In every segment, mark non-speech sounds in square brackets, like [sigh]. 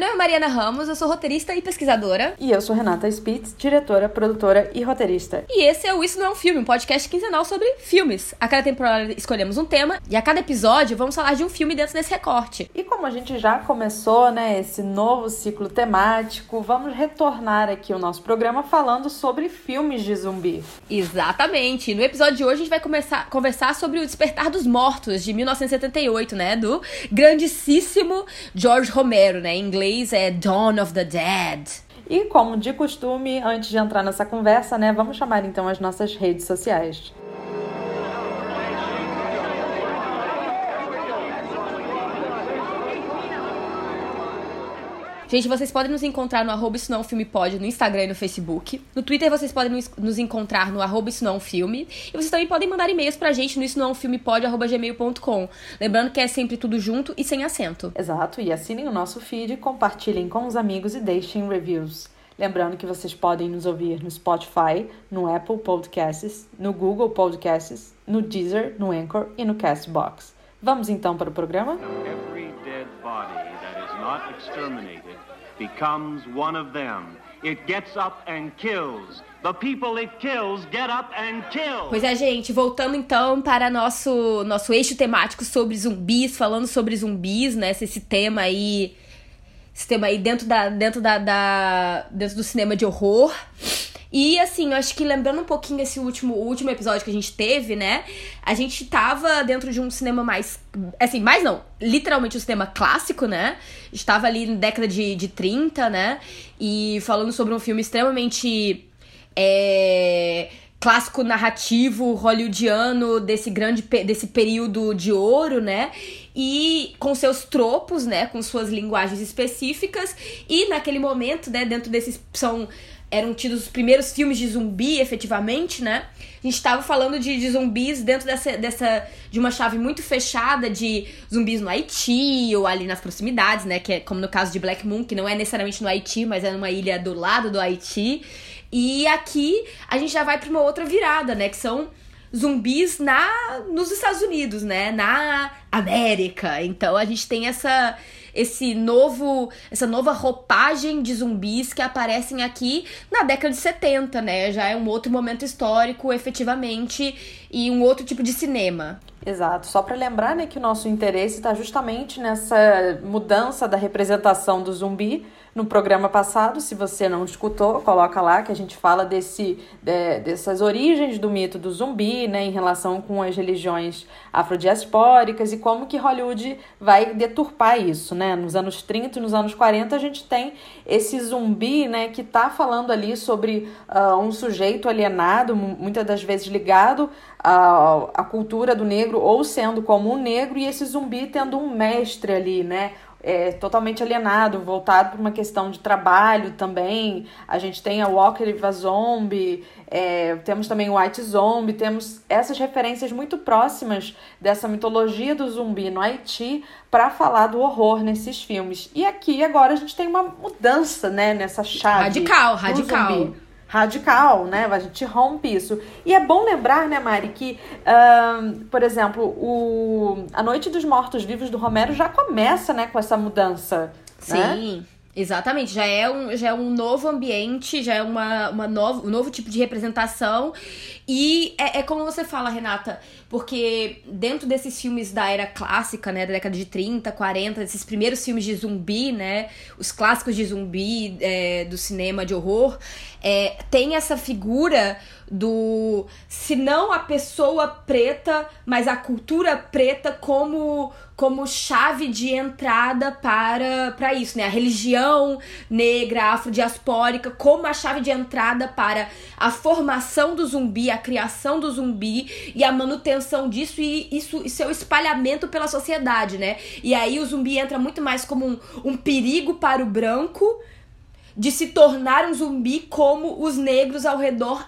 Nome é Mariana Ramos, eu sou roteirista e pesquisadora. E eu sou Renata Spitz, diretora, produtora e roteirista. E esse é o Isso Não é um Filme, um podcast quinzenal sobre filmes. A cada temporada escolhemos um tema e a cada episódio vamos falar de um filme dentro desse recorte. E como a gente já começou, né, esse novo ciclo temático, vamos retornar aqui o nosso programa falando sobre filmes de zumbi. Exatamente. No episódio de hoje a gente vai começar conversar sobre o Despertar dos Mortos de 1978, né, do grandíssimo George Romero, né? Em inglês é Dawn of the Dead. E como de costume, antes de entrar nessa conversa, né, vamos chamar então as nossas redes sociais. Gente, vocês podem nos encontrar no arroba isso não é um filme pode no Instagram e no Facebook. No Twitter vocês podem nos- encontrar no arroba isso não é um filme. E vocês também podem mandar e-mails pra gente no isso não é um filme pode arroba gmail.com. Lembrando que é sempre tudo junto e sem acento. Exato, e assinem o nosso feed, compartilhem com os amigos e deixem reviews. Lembrando que vocês podem nos ouvir no Spotify, no Apple Podcasts, no Google Podcasts, no Deezer, no Anchor e no Castbox. Vamos então para o programa? Every dead body not exterminated becomes one of them. It gets up and kills. The people it kills get up and kill. Pois é, gente, voltando então para nosso nosso eixo temático sobre zumbis, falando sobre zumbis, né? Esse, tema aí, esse tema aí dentro da dentro da, da- dentro do cinema de horror. E assim, eu acho que lembrando um pouquinho esse último último episódio que a gente teve, né? A gente tava dentro de um cinema mais assim, mais não, literalmente um cinema clássico, né? Estava ali na década de, de 30, né? E falando sobre um filme extremamente é, clássico narrativo hollywoodiano desse grande desse período de ouro, né? E com seus tropos, né, com suas linguagens específicas e naquele momento, né, dentro desses são eram tidos os primeiros filmes de zumbi, efetivamente, né? A gente tava falando de, de zumbis dentro dessa, dessa. de uma chave muito fechada de zumbis no Haiti ou ali nas proximidades, né? Que é como no caso de Black Moon, que não é necessariamente no Haiti, mas é numa ilha do lado do Haiti. E aqui a gente já vai pra uma outra virada, né? Que são zumbis na nos Estados Unidos, né? Na América. Então a gente tem essa esse novo essa nova roupagem de zumbis que aparecem aqui na década de 70, né? Já é um outro momento histórico, efetivamente, e um outro tipo de cinema. Exato, só para lembrar né, que o nosso interesse está justamente nessa mudança da representação do zumbi no programa passado. Se você não escutou, coloca lá que a gente fala desse, de- dessas origens do mito do zumbi, né, em relação com as religiões afrodiaspóricas e como que Hollywood vai deturpar isso, né? Nos anos 30 e nos anos 40 a gente tem esse zumbi, né, que tá falando ali sobre ah, um sujeito alienado, mu- muitas das vezes ligado à, à cultura do negro ou sendo como um negro e esse zumbi tendo um mestre ali, né? É, totalmente alienado, voltado para uma questão de trabalho também. A gente tem a Walker Eva Zombie, é, temos também o White Zombie, temos essas referências muito próximas dessa mitologia do zumbi no Haiti para falar do horror nesses filmes. E aqui agora a gente tem uma mudança, né, nessa chave. Radical, radical. zumbi radical, né? A gente rompe isso. E é bom lembrar, né, Mari, que, ahn, por exemplo, o A Noite dos Mortos Vivos do Romero já começa, né, com essa mudança. né? Exatamente, já é um, já é um novo ambiente, já é uma, uma novo, um novo tipo de representação. E é, é como você fala, Renata, porque dentro desses filmes da era clássica, né, da década de 30, 40, esses primeiros filmes de zumbi, né, os clássicos de zumbi é, do cinema de horror, é, tem essa figura do se não a pessoa preta, mas a cultura preta como como chave de entrada para para isso, né? A religião negra, afrodiaspórica como a chave de entrada para a formação do zumbi, a criação do zumbi e a manutenção disso e isso e seu espalhamento pela sociedade, né? E aí o zumbi entra muito mais como um, um perigo para o branco de se tornar um zumbi como os negros ao redor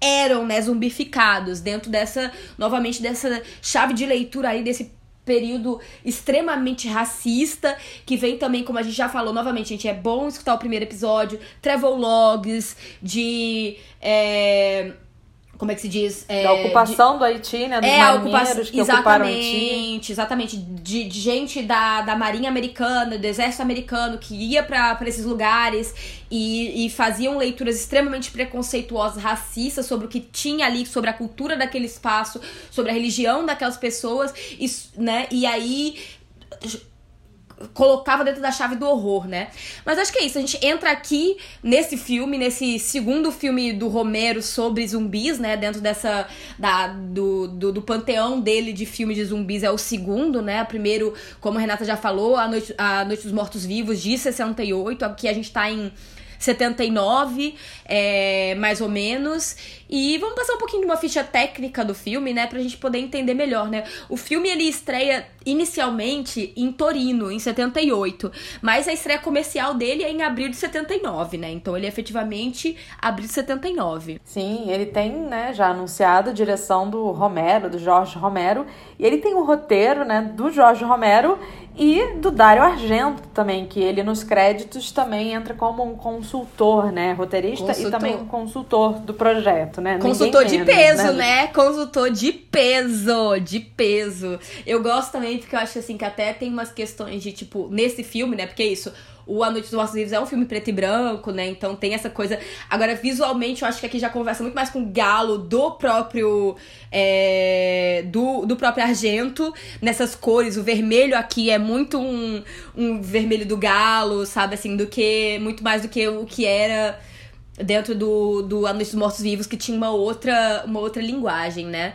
eram, né, zumbificados, dentro dessa, novamente, dessa chave de leitura aí, desse período extremamente racista, que vem também, como a gente já falou, novamente, gente, é bom escutar o primeiro episódio, travel logs, de... É, como é que se diz? É, da ocupação de, do Haiti, né? Dos é, marinheiros que ocuparam Haiti. Exatamente, de, de gente da, da Marinha Americana, do Exército Americano, que ia para esses lugares e, e faziam leituras extremamente preconceituosas, racistas, sobre o que tinha ali, sobre a cultura daquele espaço, sobre a religião daquelas pessoas, e, né? E aí colocava dentro da chave do horror, né? Mas acho que é isso. A gente entra aqui nesse filme, nesse segundo filme do Romero sobre zumbis, né? Dentro dessa. Da, do, do, do panteão dele de filme de zumbis é o segundo, né? Primeiro, como a Renata já falou, A Noite, a Noite dos Mortos Vivos, de 68. Aqui a gente tá em 79, é, mais ou menos. E vamos passar um pouquinho de uma ficha técnica do filme, né, pra gente poder entender melhor, né? O filme ele estreia inicialmente em Torino, em 78, mas a estreia comercial dele é em abril de 79, né? Então ele é efetivamente abril de 79. Sim, ele tem, né, já anunciado a direção do Romero, do Jorge Romero, e ele tem o roteiro, né, do Jorge Romero e do Dário Argento também, que ele nos créditos também entra como um consultor, né? Roteirista consultor. e também um consultor do projeto, né? Consultor de menos, peso, né? né? Consultor de peso, de peso. Eu gosto também porque eu acho assim que até tem umas questões de tipo, nesse filme, né? Porque é isso, o A Noite dos Mortos Vivos é um filme preto e branco, né? Então tem essa coisa. Agora, visualmente, eu acho que aqui já conversa muito mais com o galo do próprio. É, do, do próprio Argento, nessas cores. O vermelho aqui é muito um, um vermelho do galo, sabe? Assim, do que. Muito mais do que o que era dentro do, do A Noite dos Mortos Vivos, que tinha uma outra, uma outra linguagem, né?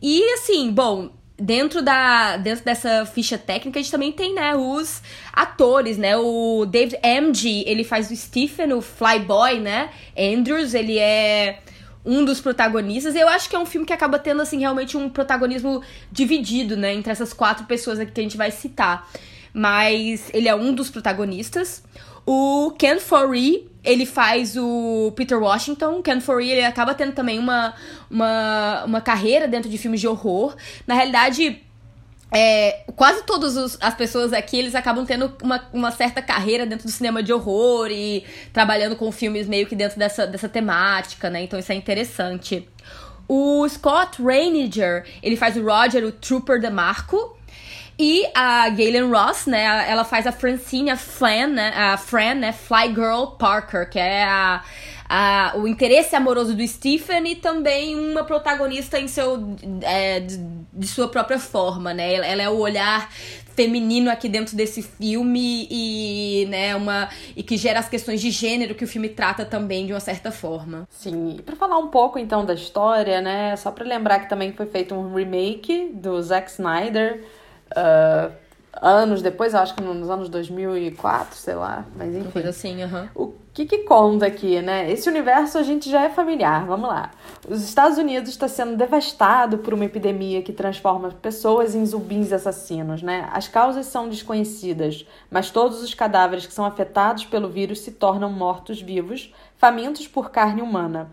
E assim, bom, dentro da dentro dessa ficha técnica a gente também tem né os atores né? O David M.G. ele faz o Stephen o Flyboy né? Andrews ele é um dos protagonistas. Eu acho que é um filme que acaba tendo assim realmente um protagonismo dividido né? Entre essas quatro pessoas aqui que a gente vai citar. Mas ele é um dos protagonistas o Ken Foree ele faz o Peter Washington. Ken Foree, ele acaba tendo também uma, uma, uma carreira dentro de filmes de horror. Na realidade, é, quase todas as pessoas aqui, eles acabam tendo uma, uma certa carreira dentro do cinema de horror e trabalhando com filmes meio que dentro dessa, dessa temática, né? Então isso é interessante. O Scott Reiniger, ele faz o Roger, o Trooper de Marco. E a Galen Ross, né, ela faz a Francine, a Flan, né, a Fran, né, Fly Girl Parker, que é a, a, o interesse amoroso do Stephen e também uma protagonista em seu, é, de, de, sua própria forma, né, ela, ela é o olhar feminino aqui dentro desse filme e, né, uma e que gera as questões de gênero que o filme trata também de uma certa forma. Sim, e para falar um pouco então da história, né, só para lembrar que também foi feito um remake do Zack Snyder uh, anos depois, acho que nos anos 2004, sei lá, mas enfim. Coisa assim, uhum. O que que conta aqui, né? Esse universo a gente já é familiar, vamos lá. Os Estados Unidos está sendo devastado por uma epidemia que transforma pessoas em zumbis assassinos, né? As causas são desconhecidas, mas todos os cadáveres que são afetados pelo vírus se tornam mortos-vivos, famintos por carne humana.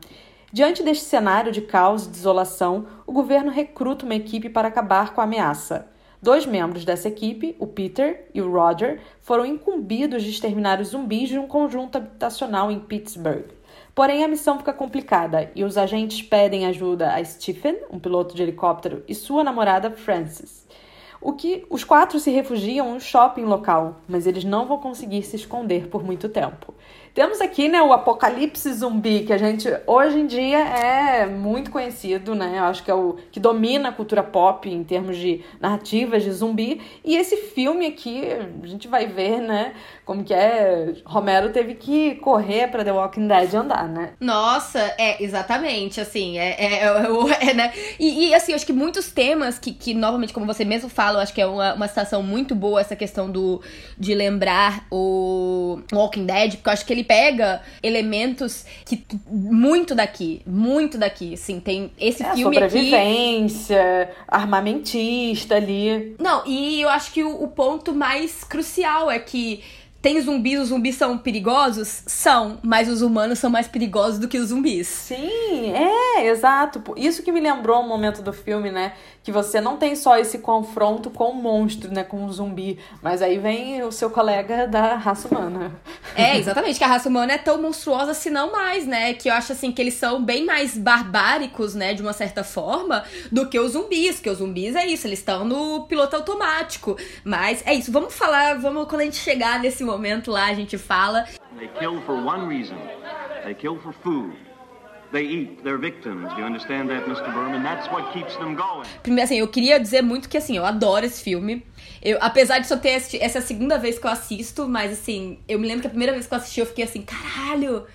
Diante deste cenário de caos e desolação, o governo recruta uma equipe para acabar com a ameaça. Dois membros dessa equipe, o Peter e o Roger, foram incumbidos de exterminar os zumbis de um conjunto habitacional em Pittsburgh. Porém, a missão fica complicada e os agentes pedem ajuda a Stephen, um piloto de helicóptero, e sua namorada Frances. O que os quatro se refugiam em um shopping local, mas eles não vão conseguir se esconder por muito tempo. Temos aqui, né, o apocalipse zumbi, que a gente hoje em dia é muito conhecido, né? Eu acho que é o que domina a cultura pop em termos de narrativas de zumbi. E esse filme aqui, a gente vai ver, né, como que é. Romero teve que correr para The Walking Dead andar, né? Nossa, é, exatamente, assim, é, é, é, [laughs] é né? E, e, assim, eu acho que muitos temas que, que, novamente, como você mesmo fala, eu acho que é uma, uma situação muito boa essa questão do de lembrar o Walking Dead, porque eu acho que ele ele pega elementos que muito daqui, muito daqui, assim, tem esse é, filme sobrevivência, aqui... armamentista ali. Não, e eu acho que o, o ponto mais crucial é que tem zumbis, os zumbis são perigosos? São, mas os humanos são mais perigosos do que os zumbis. Sim, é, exato. Isso que me lembrou um momento do filme, né? Que você não tem só esse confronto com o monstro, né? Com o zumbi, mas aí vem o seu colega da raça humana. É, exatamente, que a raça humana é tão monstruosa, se não mais, né? Que eu acho assim que eles são bem mais barbáricos, né? De uma certa forma, do que os zumbis. Que os zumbis é isso, eles estão no piloto automático. Mas é isso, vamos falar, vamos quando a gente chegar nesse momento lá, a gente fala. They kill for one reason. They kill for food. They eat their victims. Do you understand that, Mr. Berman? That's what keeps them going. Primeiro, assim, eu queria dizer muito que, assim, eu adoro esse filme. Eu, apesar de só ter assistido, essa é a segunda vez que eu assisto, mas, assim, eu me lembro que a primeira vez que eu assisti, eu fiquei assim, caralho,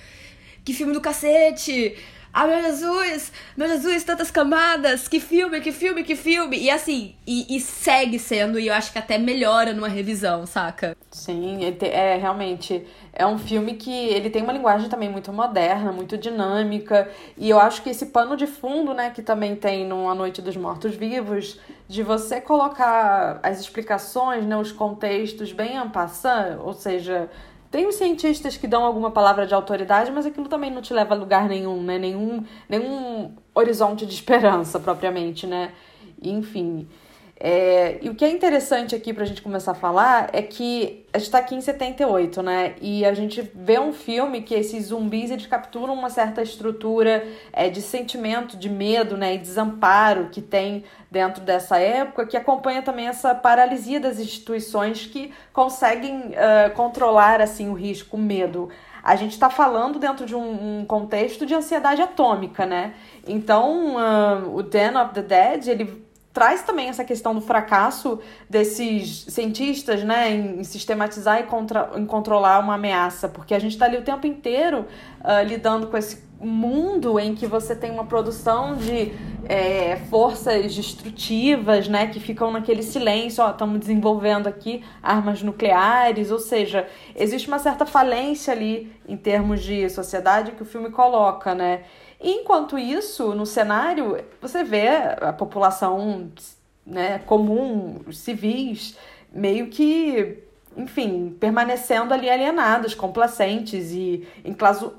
que filme do cacete! Ah, meu Jesus! Meu Jesus, tantas camadas! Que filme, que filme, que filme! E assim, e, e segue sendo, e eu acho que até melhora numa revisão, saca? Sim, é realmente é um filme que ele tem uma linguagem também muito moderna, muito dinâmica, e eu acho que esse pano de fundo, né, que também tem no A Noite dos Mortos Vivos, de você colocar as explicações, né, os contextos bem en passant, ou seja, tem os cientistas que dão alguma palavra de autoridade, mas aquilo também não te leva a lugar nenhum, né? Nenhum, nenhum horizonte de esperança, propriamente, né? Enfim. É, e o que é interessante aqui pra gente começar a falar é que a gente tá aqui em 78, né? E a gente vê um filme que esses zumbis eles capturam uma certa estrutura é, de sentimento, de medo, né? E desamparo que tem dentro dessa época, que acompanha também essa paralisia das instituições que conseguem uh, controlar assim o risco, o medo. A gente está falando dentro de um, um, contexto de ansiedade atômica, né? Então, uh, o Den of the Dead, ele traz também essa questão do fracasso desses cientistas, né, em sistematizar e contra, em controlar uma ameaça, porque a gente está ali o tempo inteiro uh, lidando com esse mundo em que você tem uma produção de é, forças destrutivas, né, que ficam naquele silêncio, ó, estamos desenvolvendo aqui armas nucleares, ou seja, existe uma certa falência ali em termos de sociedade que o filme coloca, né, Enquanto isso, no cenário, você vê a população né, comum, os civis, meio que, enfim, permanecendo ali alienados, complacentes e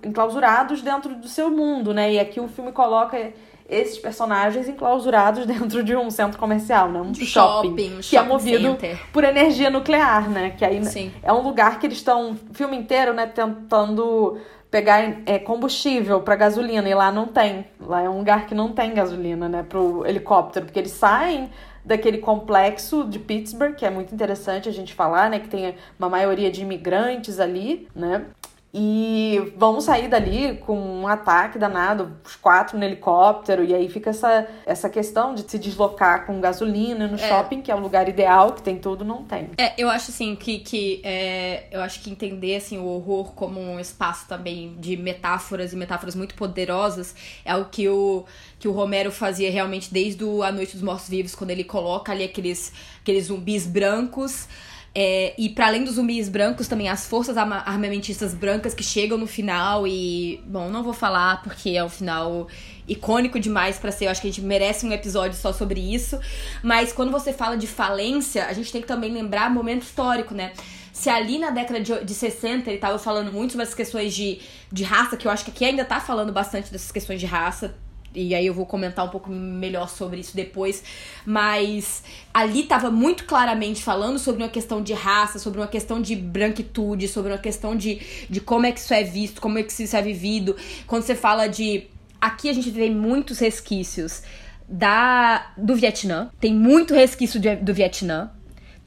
enclausurados dentro do seu mundo, né? E aqui o filme coloca esses personagens enclausurados [laughs] dentro de um centro comercial, né? Um shopping, shopping, que é shopping movido center. por energia nuclear, né? Que aí Sim. é um lugar que eles estão o filme inteiro, né, tentando pegar é, combustível para gasolina e lá não tem. Lá é um lugar que não tem gasolina, né, pro helicóptero, porque eles saem daquele complexo de Pittsburgh, que é muito interessante a gente falar, né, que tem uma maioria de imigrantes ali, né? E vamos sair dali com um ataque danado, os quatro no helicóptero, e aí fica essa, essa questão de se deslocar com gasolina no shopping, que é o lugar ideal, que tem tudo, não tem. É, eu acho assim que, que é, eu acho que entender assim, o horror como um espaço também de metáforas e metáforas muito poderosas é o que o, que o Romero fazia realmente desde A Noite dos Mortos Vivos, quando ele coloca ali aqueles, aqueles zumbis brancos. É, e para além dos zumbis brancos, também as forças arma- armamentistas brancas que chegam no final e. Bom, não vou falar porque é um final icônico demais pra ser. Eu acho que a gente merece um episódio só sobre isso. Mas quando você fala de falência, a gente tem que também lembrar momento histórico, né? Se ali na década de, de 60 ele tava falando muito sobre as questões de, de raça, que eu acho que aqui ainda tá falando bastante dessas questões de raça, e aí eu vou comentar um pouco melhor sobre isso depois, mas ali tava muito claramente falando sobre uma questão de raça, sobre uma questão de branquitude, sobre uma questão de, de como é que isso é visto, como é que isso é vivido. Quando você fala de. Aqui a gente tem muitos resquícios da do Vietnã, tem muito resquício de- do Vietnã.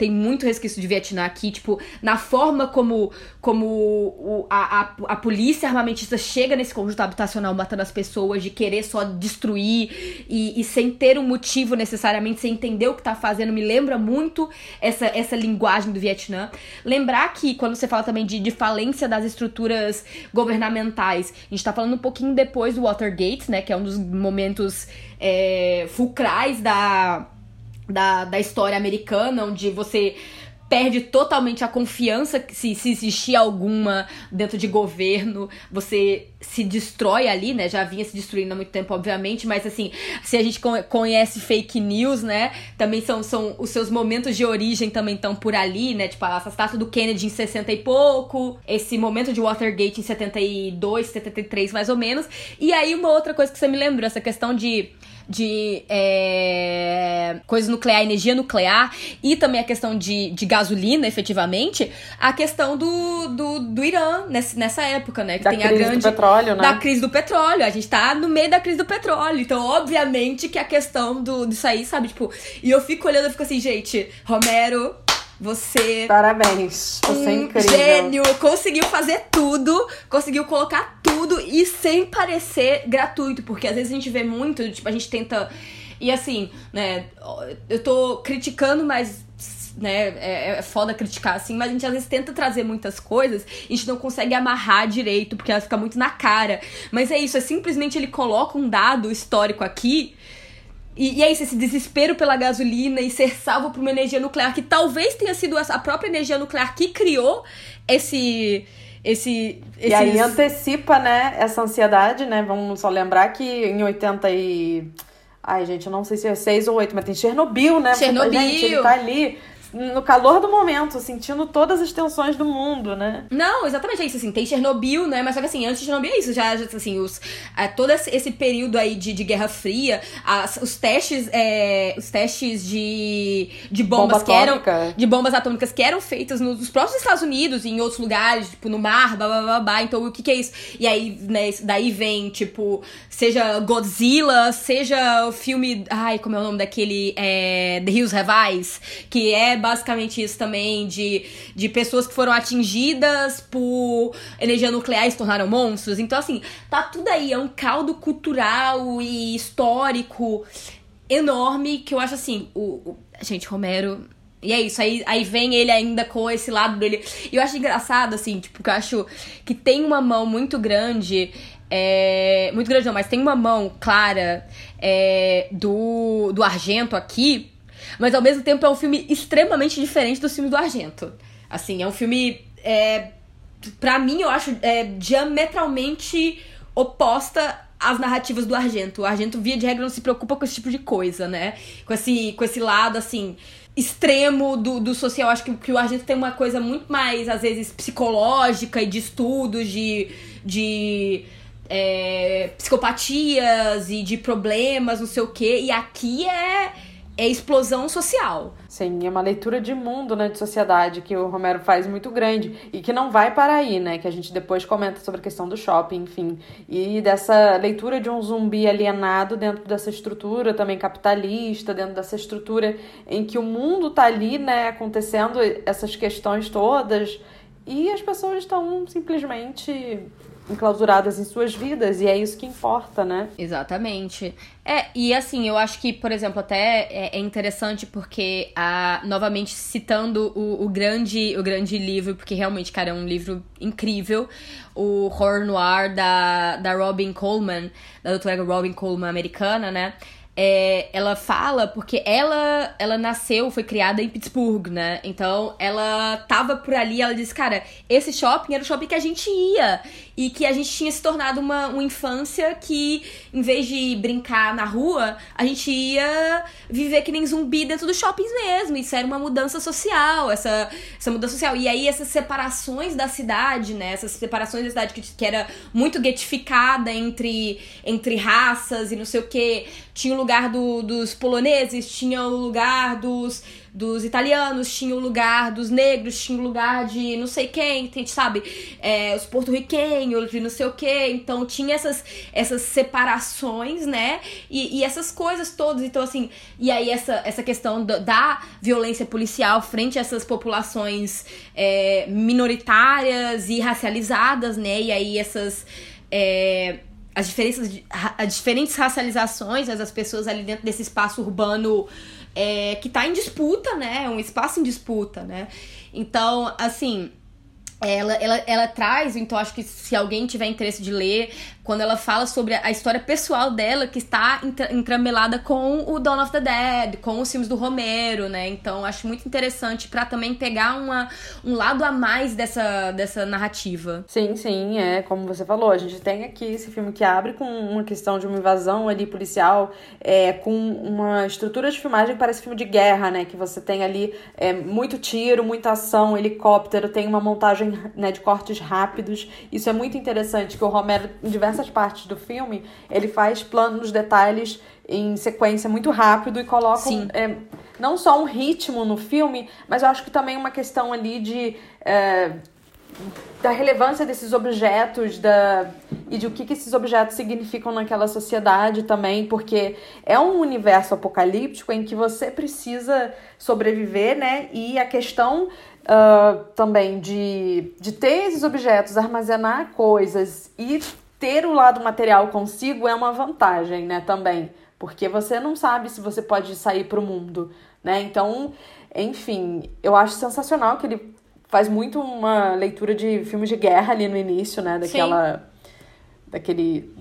Tem muito resquício de Vietnã aqui, tipo, na forma como, como o, a, a, a polícia armamentista chega nesse conjunto habitacional matando as pessoas, de querer só destruir e, e sem ter um motivo necessariamente, sem entender o que tá fazendo, me lembra muito essa, essa linguagem do Vietnã. Lembrar que, quando você fala também de, de falência das estruturas governamentais, a gente tá falando um pouquinho depois do Watergate, né, que é um dos momentos é, fulcrais da da, da história americana, onde você perde totalmente a confiança, se, se existir alguma dentro de governo, você se destrói ali, né? Já vinha se destruindo há muito tempo, obviamente, mas assim, se a gente conhece fake news, né? Também são, são os seus momentos de origem também estão por ali, né? Tipo, a assassinato do Kennedy em 60 e pouco, esse momento de Watergate em 72, 73 mais ou menos. E aí uma outra coisa que você me lembrou, essa questão de de é, coisa nuclear, energia nuclear, e também a questão de, de gasolina, efetivamente, a questão do, do, do Irã nessa, nessa época, né? Que da tem crise a grande. Do petróleo, né? Da crise do petróleo. A gente tá no meio da crise do petróleo. Então, obviamente, que a questão do, disso aí, sabe? Tipo, e eu fico olhando e fico assim, gente, Romero, você. Parabéns. Você é um é incrível. Gênio. Conseguiu fazer tudo. Conseguiu colocar tudo e sem parecer gratuito. Porque às vezes a gente vê muito, tipo, a gente tenta. E assim, né? Eu tô criticando, mas né, é, é foda criticar assim, mas a gente às vezes tenta trazer muitas coisas e a gente não consegue amarrar direito, porque ela fica muito na cara. Mas é isso, é simplesmente ele coloca um dado histórico aqui e, e é isso, esse desespero pela gasolina e ser salvo por uma energia nuclear, que talvez tenha sido a própria energia nuclear que criou esse. Esse, esses... E aí antecipa, né, essa ansiedade, né? Vamos só lembrar que em 80 e. Ai, gente, eu não sei se é 6 ou 8, mas tem Chernobyl, né? Chernobyl. Gente, ele tá ali no calor do momento, sentindo todas as tensões do mundo, né? Não, exatamente é isso, assim, tem Chernobyl, né? Mas só que assim, antes de Chernobyl é isso, já, já assim, os, é, todo esse período aí de, de Guerra Fria, as, os testes, é, os testes de, de bombas Bomba que eram. De bombas atômicas que eram feitas nos próprios Estados Unidos e em outros lugares, tipo, no mar, blá blá blá blá. Então, o que, que é isso? E aí, né, daí vem, tipo, seja Godzilla, seja o filme. Ai, como é o nome daquele? É, The Hills Have Eyes, que é basicamente isso também, de, de pessoas que foram atingidas por energia nuclear e se tornaram monstros. Então, assim, tá tudo aí, é um caldo cultural e histórico enorme que eu acho assim, o, o gente, Romero e é isso, aí, aí vem ele ainda com esse lado dele. E eu acho engraçado, assim, tipo, que eu acho que tem uma mão muito grande. É, muito grande não, mas tem uma mão clara é, do, do Argento aqui mas ao mesmo tempo é um filme extremamente diferente dos filmes do Argento. Assim, é um filme. É, pra mim, eu acho é, diametralmente oposta às narrativas do Argento. O Argento, via de regra, não se preocupa com esse tipo de coisa, né? Com esse, com esse lado, assim, extremo do, do social. Acho que, que o Argento tem uma coisa muito mais, às vezes, psicológica e de estudos, de. de é, psicopatias e de problemas, não sei o quê. E aqui é é explosão social. Sim, é uma leitura de mundo, né, de sociedade que o Romero faz muito grande e que não vai para aí, né, que a gente depois comenta sobre a questão do shopping, enfim, e dessa leitura de um zumbi alienado dentro dessa estrutura também capitalista, dentro dessa estrutura em que o mundo tá ali, né, acontecendo essas questões todas e as pessoas estão simplesmente enclausuradas em suas vidas, e é isso que importa, né? Exatamente. É, e assim, eu acho que, por exemplo, até é, é interessante porque, a, novamente citando o, o, grande, o grande livro, porque realmente, cara, é um livro incrível, o Horror Noir da, da Robin Coleman, da doutora Robin Coleman americana, né? é, ela fala porque ela ela nasceu, foi criada em Pittsburgh, né? Então ela tava por ali, ela disse, cara, esse shopping era o shopping que a gente ia e que a gente tinha se tornado uma, uma infância que, em vez de brincar na rua, a gente ia viver que nem zumbi dentro dos shoppings mesmo. Isso era uma mudança social, essa, essa mudança social. E aí essas separações da cidade, né? Essas separações da cidade que, que era muito getificada entre, entre raças e não sei o que. Tinha o lugar do, dos poloneses, tinha o lugar dos dos italianos, tinha o lugar dos negros, tinha o lugar de não sei quem, tem, sabe? É, os porto-riquenhos, de não sei o que. Então tinha essas, essas separações, né? E, e, essas coisas todas. Então, assim, e aí essa, essa questão da, da violência policial frente a essas populações é, minoritárias e racializadas, né? E aí essas. É, as diferenças, as diferentes racializações, as pessoas ali dentro desse espaço urbano é, que está em disputa, né? É um espaço em disputa, né? Então, assim, ela, ela, ela traz, então acho que se alguém tiver interesse de ler, quando ela fala sobre a história pessoal dela que está entramelada com o Dawn of the Dead, com os filmes do Romero, né? Então acho muito interessante para também pegar uma, um lado a mais dessa, dessa narrativa. Sim, sim, é como você falou, a gente tem aqui esse filme que abre com uma questão de uma invasão ali policial, é, com uma estrutura de filmagem que parece filme de guerra, né? Que você tem ali é, muito tiro, muita ação, helicóptero, tem uma montagem né, de cortes rápidos. Isso é muito interessante, que o Romero, em diversas partes do filme, ele faz planos, detalhes em sequência muito rápido e coloca é, não só um ritmo no filme, mas eu acho que também uma questão ali de é, da relevância desses objetos da, e de o que, que esses objetos significam naquela sociedade também, porque é um universo apocalíptico em que você precisa sobreviver, né? E a questão uh, também de, de ter esses objetos, armazenar coisas e ter o lado material consigo é uma vantagem, né? Também, porque você não sabe se você pode sair para o mundo, né? Então, enfim, eu acho sensacional que ele faz muito uma leitura de filmes de guerra ali no início, né? Daquela. Sim. Daquele.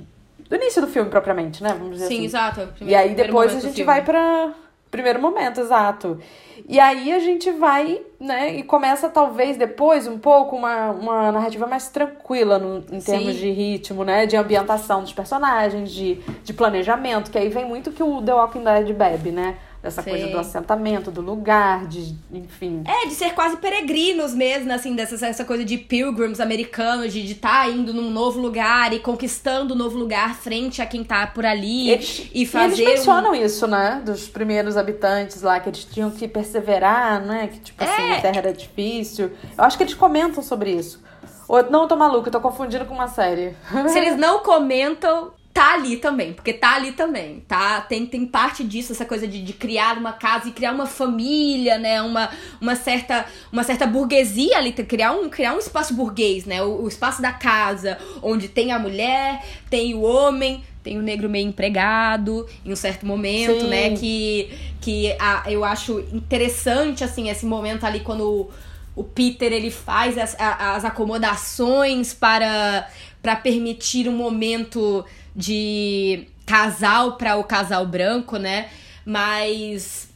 Do início do filme, propriamente, né? Vamos dizer Sim, assim. exato. Primeiro, e aí depois a gente vai pra. Primeiro momento, exato. E aí a gente vai, né, e começa talvez depois um pouco uma, uma narrativa mais tranquila no, em termos Sim. de ritmo, né, de ambientação dos personagens, de, de planejamento, que aí vem muito que o The Walking Dead bebe, né? Dessa Sim. coisa do assentamento, do lugar, de, enfim. É, de ser quase peregrinos mesmo, assim, dessa essa coisa de pilgrims americanos, de estar tá indo num novo lugar e conquistando um novo lugar frente a quem tá por ali eles, e fazer. Eles mencionam um... isso, né? Dos primeiros habitantes lá, que eles tinham que perseverar, né? Que, tipo assim, é. assim, a terra era difícil. Eu acho que eles comentam sobre isso. Ou, não, eu tô maluco, eu tô confundindo com uma série. Se eles [laughs] não comentam, tá ali também, porque tá ali também, tá? Tem, tem parte disso, essa coisa de, de criar uma casa e criar uma família, né? Uma, uma, certa, uma certa burguesia ali, criar um, criar um espaço burguês, né? O, o espaço da casa, onde tem a mulher, tem o homem, tem o negro meio empregado em um certo momento, Sim. né? Que, que a, eu acho interessante, assim, esse momento ali quando o, o Peter ele faz as, as acomodações para, para permitir um momento de casal para o casal branco, né? Mas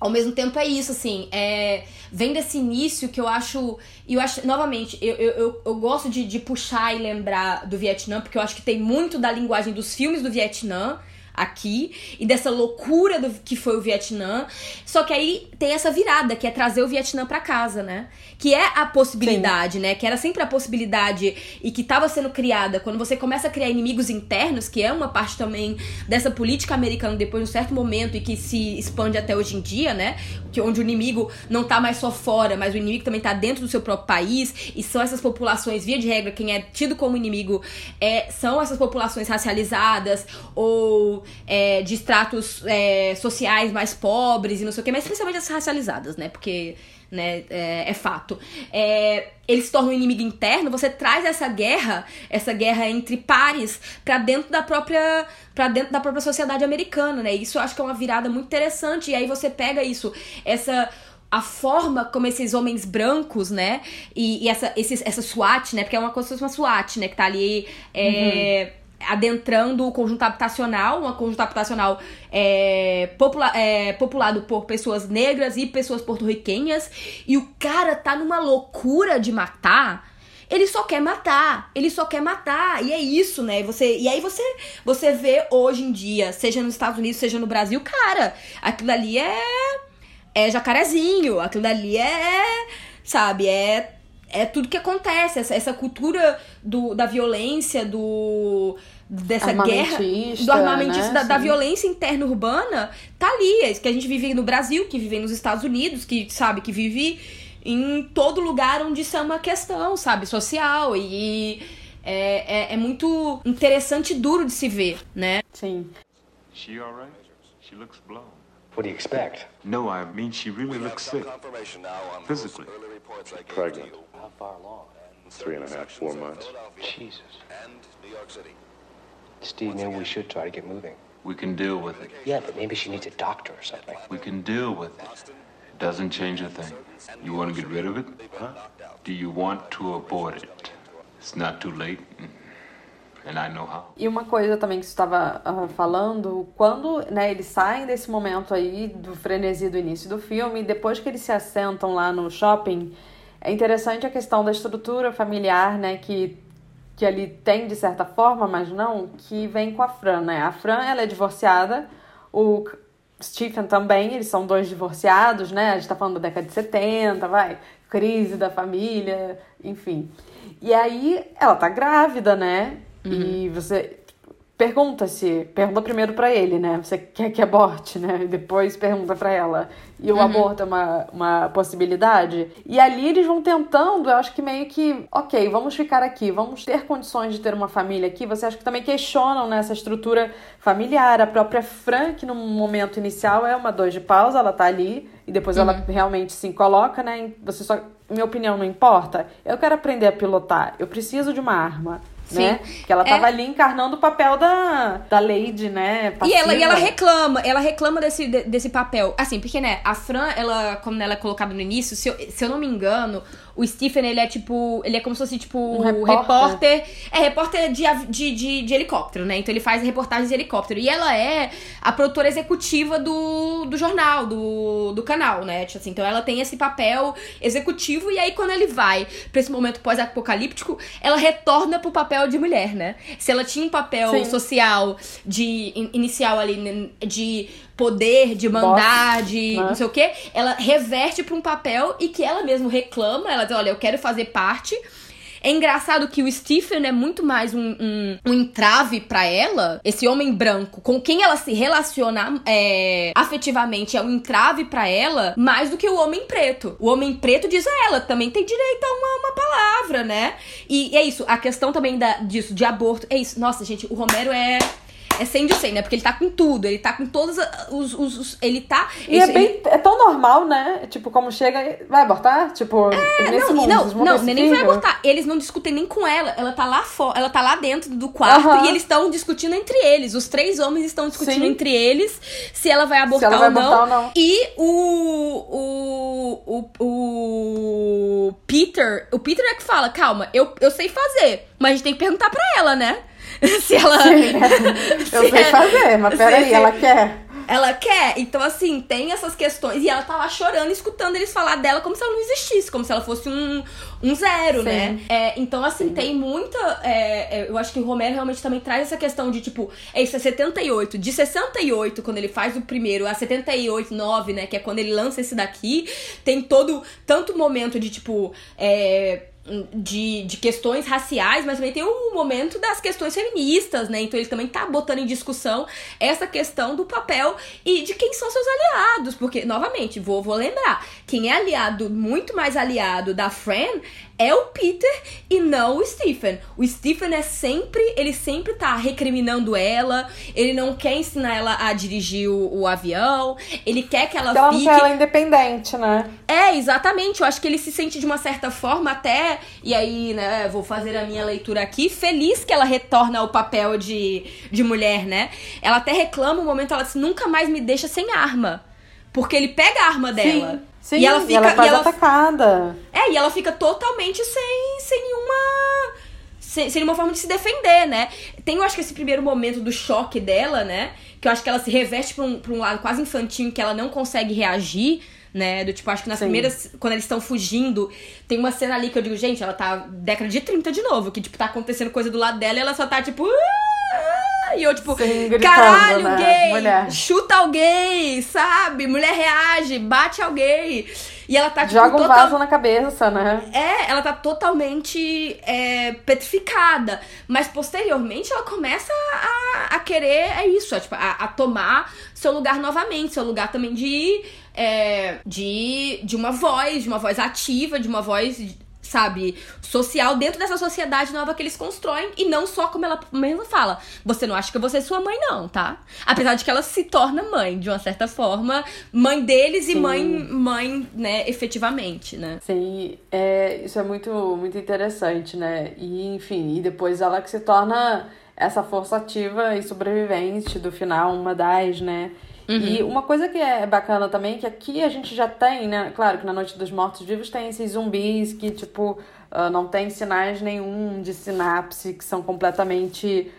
ao mesmo tempo é isso, assim, é, vem desse início que eu acho. E eu acho, novamente, eu, eu, eu, gosto de, de puxar e lembrar do Vietnã, porque eu acho que tem muito da linguagem dos filmes do Vietnã aqui e dessa loucura do que foi o Vietnã. Só que aí tem essa virada, que é trazer o Vietnã para casa, né? Que é a possibilidade, Sim. né? Que era sempre a possibilidade e que estava sendo criada quando você começa a criar inimigos internos, que é uma parte também dessa política americana depois de um certo momento e que se expande até hoje em dia, né? Que onde o inimigo não tá mais só fora, mas o inimigo também tá dentro do seu próprio país e são essas populações, via de regra, quem é tido como inimigo é, são essas populações racializadas ou é, de estratos é, sociais mais pobres e não sei o que, mas especialmente as racializadas, né? Porque né, é, é fato. É, ele se torna um inimigo interno, você traz essa guerra, essa guerra entre pares, para dentro da própria para dentro da própria sociedade americana, né? Isso eu acho que é uma virada muito interessante. E aí você pega isso, essa a forma como esses homens brancos, né? E, e essa, esses, essa SWAT, né? Porque é uma coisa uma SWAT, né? Que tá ali. É, uhum adentrando o conjunto habitacional, um conjunto habitacional é, popula é, populado por pessoas negras e pessoas porto-riquenhas, e o cara tá numa loucura de matar. Ele só quer matar, ele só quer matar, e é isso, né? Você, e aí você, você vê hoje em dia, seja nos Estados Unidos, seja no Brasil, cara, aquilo ali é é jacarezinho, aquilo ali é, sabe, é é tudo que acontece, essa, essa cultura do, da violência, do dessa guerra, do armamentista, né? da, da, violência interna urbana, tá ali. É que a gente vive no Brasil, que vive nos Estados Unidos, que sabe, que vive em todo lugar onde isso é uma questão, sabe, social. E é, é, é muito interessante e duro de se ver, né? Sim. She alright? She looks blown. What do you expect? No, I mean she really looks sick. Physically. Pregnant. How far along? Three and a half, four months. Jesus. Steve, maybe we should try to get moving. We can deal with it. Yeah, but maybe she needs a doctor or something. We can deal with it. It doesn't change a thing. You want to get rid of it? Huh? Do you want to abort it? It's not too late. and I know how. E uma coisa também que você estava ah, falando, quando né, eles saem desse momento aí do frenesi do início do filme, depois que eles se assentam lá no shopping, é interessante a questão da estrutura familiar, né, que, que ali tem de certa forma, mas não, que vem com a Fran, né? A Fran, ela é divorciada, o Stephen também, eles são dois divorciados, né? A gente tá falando da década de 70, vai, crise da família, enfim. E aí ela tá grávida, né? E você pergunta-se, pergunta primeiro pra ele, né? Você quer que aborte, né? E depois pergunta pra ela. E o aborto é uma, uma possibilidade? E ali eles vão tentando, eu acho que meio que, ok, vamos ficar aqui, vamos ter condições de ter uma família aqui. Você acha que também questionam nessa estrutura familiar. A própria Fran, que no momento inicial é uma dois de pausa, ela tá ali. E depois ela realmente se coloca, né? Você só, minha opinião não importa. Eu quero aprender a pilotar. Eu preciso de uma arma. Né? Porque ela tava É. ali encarnando o papel da, da Lady, né? E ela, e ela reclama, ela reclama desse, de- desse papel. Assim, porque, né, a Fran, ela, como ela é colocada no início, se eu, se eu não me engano, o Stephen, ele é tipo. Ele é como se fosse, tipo, Um o repórter. repórter. É, repórter de, de, de, de helicóptero, né? Então ele faz reportagens de helicóptero. E ela é a produtora executiva do, do jornal, do, do canal, né? Tipo assim, então ela tem esse papel executivo, e aí quando ele vai pra esse momento pós-apocalíptico, ela retorna pro papel de mulher, né? Se ela tinha um papel Sim. social de in- inicial ali de poder, de mandar, de né? não sei o quê, ela reverte pra um papel e que ela mesma reclama, ela diz, olha, eu quero fazer parte. É engraçado que o Stephen é muito mais um, um, um entrave pra ela. Esse homem branco, com quem ela se relaciona é, afetivamente, é um entrave pra ela, mais do que o homem preto. O homem preto diz a ela, também tem direito a uma, uma palavra, né? E é isso, a questão também da, disso, de aborto. É isso. Nossa, gente, o Romero é. É sem de sem, né? Porque ele tá com tudo, ele tá com todos os. os, os- ele tá. E isso, é, ele- bem, é tão normal, né? Tipo, como chega, vai abortar? Tipo, nesse É, Não, mundo, não, vão não, ter nem vai abortar. Eles não discutem nem com ela. Ela tá lá fora, ela tá lá dentro do quarto Aham. e eles estão discutindo entre eles. Os três homens estão discutindo Sim. entre eles se ela vai abortar, ela vai ou, não. abortar ou não. E o, o, o, o Peter, o Peter é que fala, calma, eu, eu sei fazer, mas a gente tem que perguntar pra ela, né? [laughs] se ela. [laughs] Eu se sei é- fazer, mas peraí, se- ela quer. ela quer. Então, assim, tem essas questões. E ela tá lá chorando, escutando eles falar dela como se ela não existisse, como se ela fosse um, um zero, Sim. né? É, então, assim, tem muita. é, é, eu acho que o Romero realmente também traz essa questão de, tipo, é isso, é 78. De 68, quando ele faz o primeiro, a 78, 9, né? Que é quando ele lança esse daqui, tem todo. Tanto momento de, tipo. É, de, de questões raciais, mas também tem o momento das questões feministas, né? Então ele também tá botando em discussão essa questão do papel e de quem são seus aliados. Porque, novamente, vou, vou lembrar, quem é aliado, muito mais aliado da Fran é o Peter e não o Stephen. O Stephen é sempre, ele sempre tá recriminando ela, ele não quer ensinar ela a dirigir o, o avião, ele quer que ela não fique. ela independente, né? É, exatamente. Eu acho que ele se sente de uma certa forma até. E aí, né, vou fazer a minha leitura aqui. Feliz que ela retorna ao papel de, de mulher, né? Ela até reclama um momento, ela diz: nunca mais me deixa sem arma. Porque ele pega a arma dela. Sim. Sim, e ela fica. é quase e ela- atacada. é, e ela fica totalmente sem, sem nenhuma. Sem, sem nenhuma forma de se defender, né? Tem, eu acho que esse primeiro momento do choque dela, né? Que eu acho que ela se reveste pra um, pra um lado quase infantil, em que ela não consegue reagir, né? Do tipo, acho que nas Sim. primeiras. Quando eles estão fugindo, tem uma cena ali que eu digo, gente, ela tá década de 30 de novo, que, tipo, tá acontecendo coisa do lado dela e ela só tá, tipo. E eu, tipo, Sim, gritando, caralho, né? gay! Mulher. Chuta alguém, sabe? Mulher reage, bate alguém. E ela tá, tipo, Joga um total- vaso na cabeça, né? é, ela tá totalmente é, petrificada. Mas posteriormente ela começa a, a querer, é isso, é, tipo, a, a tomar seu lugar novamente, seu lugar também de, é, de, de uma voz, de uma voz ativa, de uma voz, sabe, social dentro dessa sociedade nova que eles constroem. E não só como ela mesma fala. Você não acha que vou ser sua mãe, não, tá? Apesar de que ela se torna mãe, de uma certa forma, mãe deles e Sim. mãe, mãe, né, efetivamente, né? Sim, é, isso é muito, muito interessante, né? E, enfim, e depois ela que se torna essa força ativa e sobrevivente do final, uma das, né? E uma coisa que é bacana também, que aqui a gente já tem, né? Claro que na Noite dos Mortos Vivos tem esses zumbis que, tipo, uh, não tem sinais nenhum de sinapse que são completamente,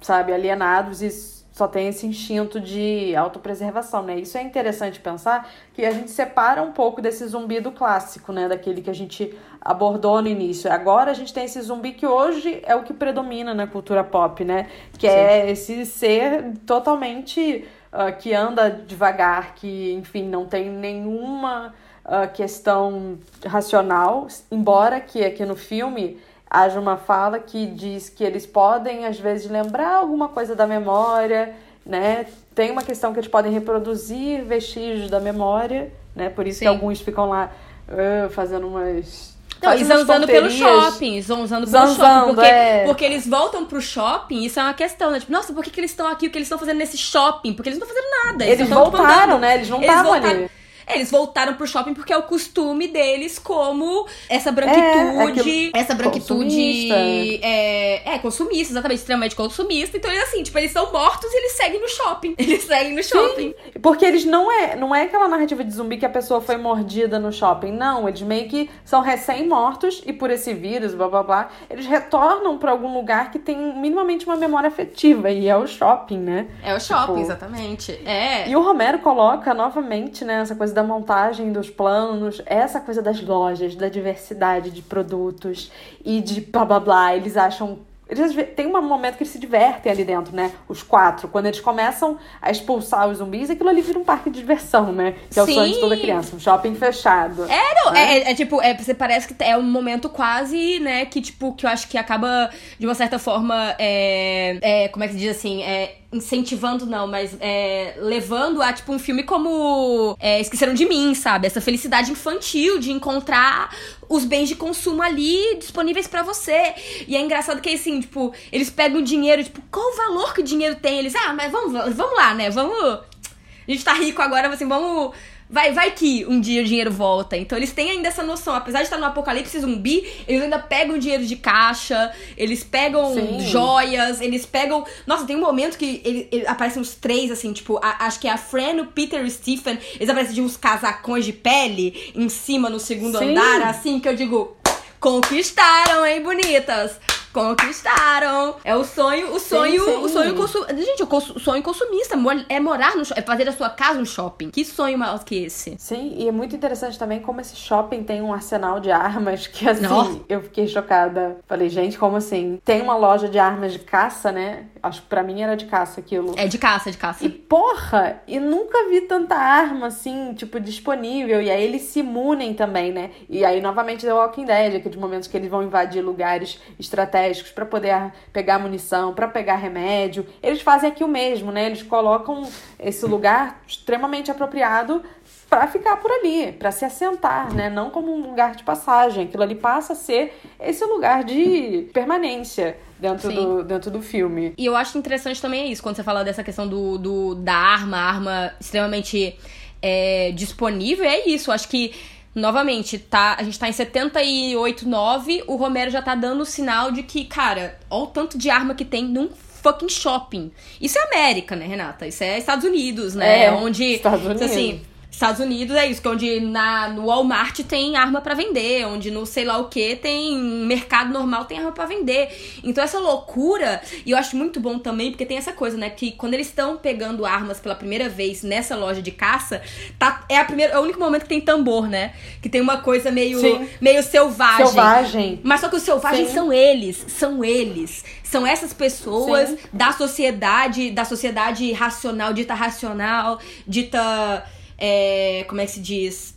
sabe, alienados e só tem esse instinto de autopreservação, né? Isso é interessante pensar que a gente separa um pouco desse zumbi do clássico, né? Daquele que a gente abordou no início. Agora a gente tem esse zumbi que hoje é o que predomina na cultura pop, né? Que Sim. é esse ser totalmente uh, que anda devagar, que, enfim, não tem nenhuma uh, questão racional, embora que aqui no filme haja uma fala que diz que eles podem, às vezes, lembrar alguma coisa da memória, né? Tem uma questão que eles podem reproduzir vestígios da memória, né? Por isso Sim. que alguns ficam lá uh, fazendo umas não, e zanzando pelo shopping, zanzando pelo Zanzando, shopping, porque, é. porque eles voltam pro shopping, isso é uma questão, né? Tipo, nossa, por que, que eles estão aqui? O que eles estão fazendo nesse shopping? Porque eles não estão fazendo nada. Eles, eles voltaram, né? Eles não estavam ali. Eles voltaram pro shopping porque é o costume deles como essa branquitude. É, essa branquitude. Consumista. É, é, consumista, exatamente, extremamente consumista. Então, eles assim, tipo, eles são mortos e eles seguem shopping. Eles seguem no shopping. Sim, porque eles não é. Não é aquela narrativa de zumbi que a pessoa foi mordida no shopping. Não, eles meio que são recém-mortos e por esse vírus, blá blá blá, eles retornam para algum lugar que tem minimamente uma memória afetiva. E é o shopping, né? É o shopping, tipo... exatamente. É. E o Romero coloca novamente, né, essa coisa da da montagem dos planos, essa coisa das lojas, da diversidade de produtos e de blá blá blá. Eles acham eles tem um momento que eles se divertem ali dentro, né? Os quatro. Quando eles começam a expulsar os zumbis, aquilo ali vira um parque de diversão, né? Que é o Sim. sonho de toda criança. Um shopping fechado. É, não. Né? É, é, tipo, é, você parece que é um momento quase, né? Que, tipo, que eu acho que acaba, de uma certa forma, é, é como é que se diz assim? É incentivando, não, mas é, levando a, tipo, um filme como é, Esqueceram de Mim, sabe? Essa felicidade infantil de encontrar os bens de consumo ali disponíveis para você. E é engraçado que, assim, tipo, eles pegam dinheiro, tipo, qual o valor que o dinheiro tem? Eles, ah, mas vamos, vamos lá, né? Vamos... A gente tá rico agora, assim, vamos vai, vai que um dia o dinheiro volta. Então eles têm ainda essa noção. Apesar de estar no apocalipse zumbi, eles ainda pegam dinheiro de caixa, eles pegam Sim. joias, eles pegam. Nossa, tem um momento que ele, ele aparecem os três, assim, tipo, a, acho que é a Fran, o Peter e o Stephen. Eles aparecem de uns casacões de pele em cima no segundo Sim. andar, assim, que eu digo. Conquistaram, hein, bonitas? Conquistaram. É o sonho, o sonho, sim, sim. o sonho consumista. Gente, o sonho consumista é morar no é fazer a sua casa um shopping. Que sonho maior que esse? Sim, e é muito interessante também como esse shopping tem um arsenal de armas que assim, Nossa. eu fiquei chocada. Falei, gente, como assim? Tem uma loja de armas de caça, né? Acho que pra mim era de caça aquilo. É de caça, de caça. E porra, e nunca vi tanta arma assim, tipo, disponível. E aí eles se imunem também, né? E aí, novamente, The Walking Dead, aqueles momentos que eles vão invadir lugares estratégicos para poder pegar munição, para pegar remédio. Eles fazem aqui o mesmo, né? Eles colocam esse lugar extremamente apropriado para ficar por ali, para se assentar, né? Não como um lugar de passagem. Aquilo ali passa a ser esse lugar de permanência dentro do, dentro do filme. E eu acho interessante também é isso, quando você fala dessa questão do, do da arma, arma extremamente é, disponível, é isso. Acho que novamente, tá, a gente tá em 78, 9, o Romero já tá dando o sinal de que, cara, olha o tanto de arma que tem num fucking shopping. Isso é América, né, Renata? Isso é Estados Unidos, né? É, onde Estados Unidos. assim, Estados Unidos é isso, que é onde na, no Walmart tem arma para vender, onde no sei lá o que tem mercado normal tem arma para vender. Então essa loucura, e eu acho muito bom também, porque tem essa coisa, né, que quando eles estão pegando armas pela primeira vez nessa loja de caça, tá, é, a primeira, é o único momento que tem tambor, né? Que tem uma coisa meio, meio selvagem. Selvagem. Mas só que os selvagens Sim. são eles, são eles. São essas pessoas Sim. da sociedade, da sociedade racional, dita racional, dita é, como é que se diz?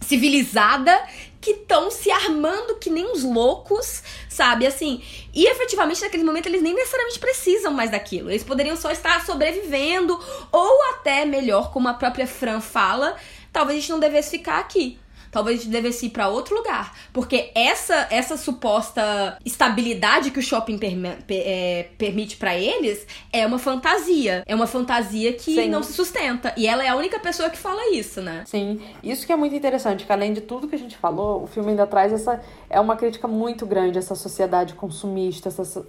Civilizada, que estão se armando que nem uns loucos, sabe? Assim, e efetivamente naquele momento eles nem necessariamente precisam mais daquilo. Eles poderiam só estar sobrevivendo, ou até melhor, como a própria Fran fala, talvez a gente não devesse ficar aqui talvez a gente devesse ir para outro lugar. Porque essa essa suposta estabilidade que o shopping é, permite para eles é uma fantasia. É uma fantasia que Sim. não se sustenta. E ela é a única pessoa que fala isso, né? Sim. Isso que é muito interessante, que além de tudo que a gente falou, o filme ainda traz essa. É uma crítica muito grande essa sociedade consumista, essa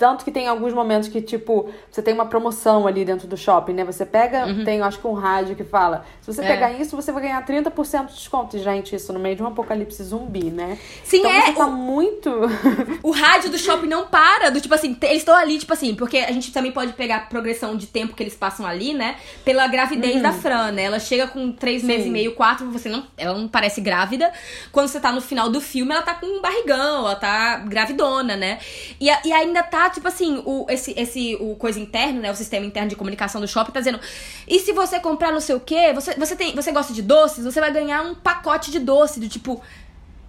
Tanto que tem alguns momentos que, tipo, você tem uma promoção ali dentro do shopping, né? Você pega, tem, eu acho que um rádio que fala: se você Uhum. É. pegar isso, você vai ganhar 30% de desconto. E, gente, isso no meio de um apocalipse zumbi, né? Sim, então é, você tá o- muito. [laughs] O rádio do shopping não para, do tipo assim, eles estão ali, tipo assim, porque a gente também pode pegar a progressão de tempo que eles passam ali, né? Pela gravidez da Fran, né? Ela chega com três meses e meio, quatro, você não. Ela não parece grávida. Quando você tá no final do filme, ela tá com um barrigão, ela tá gravidona, né? E, e ainda tá, tipo assim, o, esse, esse, o coisa interno, né? O sistema interno de comunicação do shopping tá dizendo. E se você comprar não sei o quê, você, você, tem, você gosta de doces, você vai ganhar um pacote de doce, do tipo.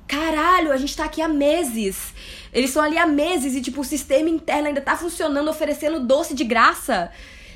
Caralho, a gente tá aqui há meses. Eles estão ali há meses e, tipo, o sistema interno ainda tá funcionando, oferecendo doce de graça.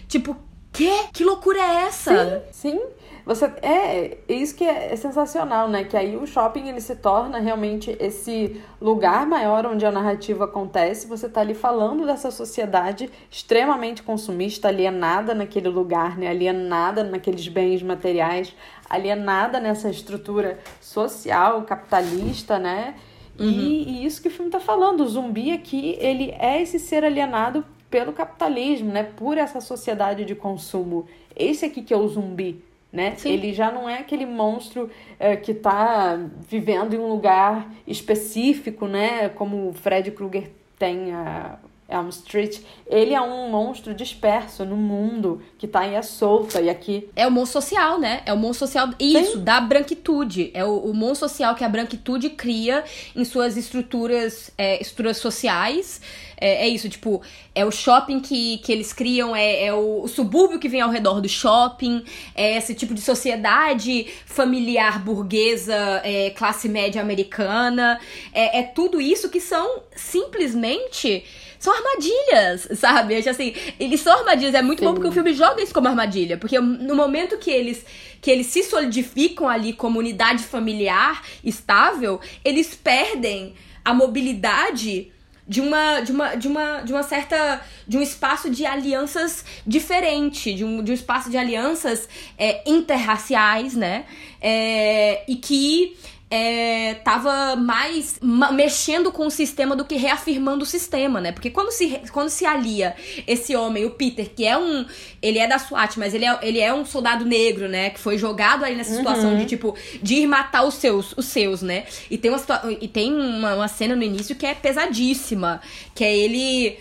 Tipo, quê? Que loucura é essa? Sim, você é isso que é, é sensacional, né? Que aí o shopping ele se torna realmente esse lugar maior onde a narrativa acontece. Você tá ali falando dessa sociedade extremamente consumista, alienada naquele lugar, né? Alienada naqueles bens materiais, alienada nessa estrutura social capitalista, né? E, e isso que o filme tá falando, o zumbi aqui, ele é esse ser alienado pelo capitalismo, né? Por essa sociedade de consumo. Esse aqui que é o zumbi, né? Sim. Ele já não é aquele monstro eh, que tá vivendo em um lugar específico, né? Como o Fred Krueger tem a Elm Street. Ele é um monstro disperso no mundo que tá aí à solta e aqui É o monstro social, né? É o monstro social. Isso, da branquitude. É o, o monstro social que a branquitude cria em suas estruturas, é, estruturas sociais. É, é isso, tipo, é o shopping que, que eles criam, é, é o, o subúrbio que vem ao redor do shopping, é esse tipo de sociedade familiar burguesa, é, classe média americana. É, é tudo isso que são simplesmente. São armadilhas, [laughs] sabe? Acho assim, eles são armadilhas. É muito bom porque o filme joga isso como armadilha. Porque no momento que eles, que eles se solidificam ali como unidade familiar estável, eles perdem a mobilidade de uma, de uma, de uma, de uma certa. de um espaço de alianças diferente, de um, de um espaço de alianças é, interraciais, né? É, e que é, tava mais ma- mexendo com o sistema do que reafirmando o sistema, né? Porque quando se, quando se alia esse homem, o Peter, que é um. Ele é da SWAT, mas ele é, ele é um soldado negro, né? Que foi jogado aí nessa situação de, tipo, de ir matar os seus, os seus, né? E tem uma, e tem uma, uma cena no início que é pesadíssima. Que é ele.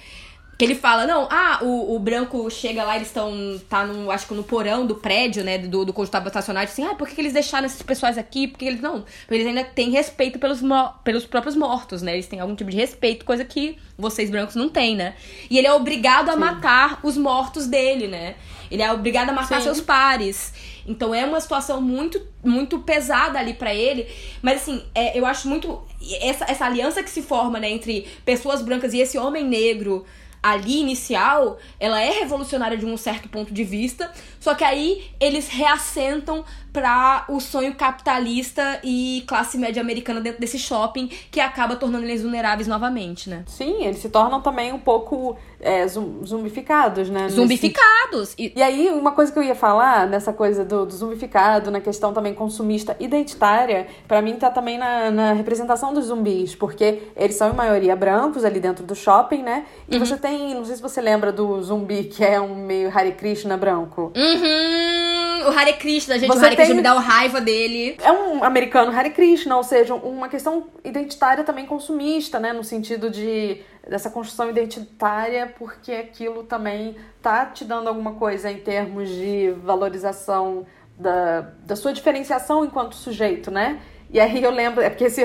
Que ele fala, não, ah, o, o branco chega lá, eles estão, tá no, acho que no porão do prédio, né, do, do consultório estacionário, assim, ah, por que, que eles deixaram esses pessoais aqui? Porque eles, não, porque eles ainda têm respeito pelos, pelos próprios mortos, né, eles têm algum tipo de respeito, coisa que vocês brancos não têm, né. E ele é obrigado a matar os mortos dele, né, ele é obrigado a matar Sim. seus pares. Então é uma situação muito, muito pesada ali pra ele. Mas assim, é, eu acho muito. Essa, essa aliança que se forma, né, entre pessoas brancas e esse homem negro ali inicial, ela é revolucionária de um certo ponto de vista. Só que aí eles reassentam pra o sonho capitalista e classe média americana dentro desse shopping, que acaba tornando eles vulneráveis novamente, né? Sim, eles se tornam também um pouco é, zum- zumbificados, né? Zumbificados. E, E aí, uma coisa que eu ia falar nessa coisa do, do zumbificado, na questão também consumista identitária, pra mim tá também na, na representação dos zumbis, porque eles são em maioria brancos ali dentro do shopping, né? E você tem, não sei se você lembra do zumbi que é um meio Hare Krishna branco. Uhum, o Hare Krishna, gente, Você o Hare Krishna tem- me dá raiva dele. É um americano Hare Krishna, ou seja, uma questão identitária também consumista, né? No sentido de dessa construção identitária, porque aquilo também tá te dando alguma coisa em termos de valorização da, da sua diferenciação enquanto sujeito, né? E aí eu lembro, é porque esse,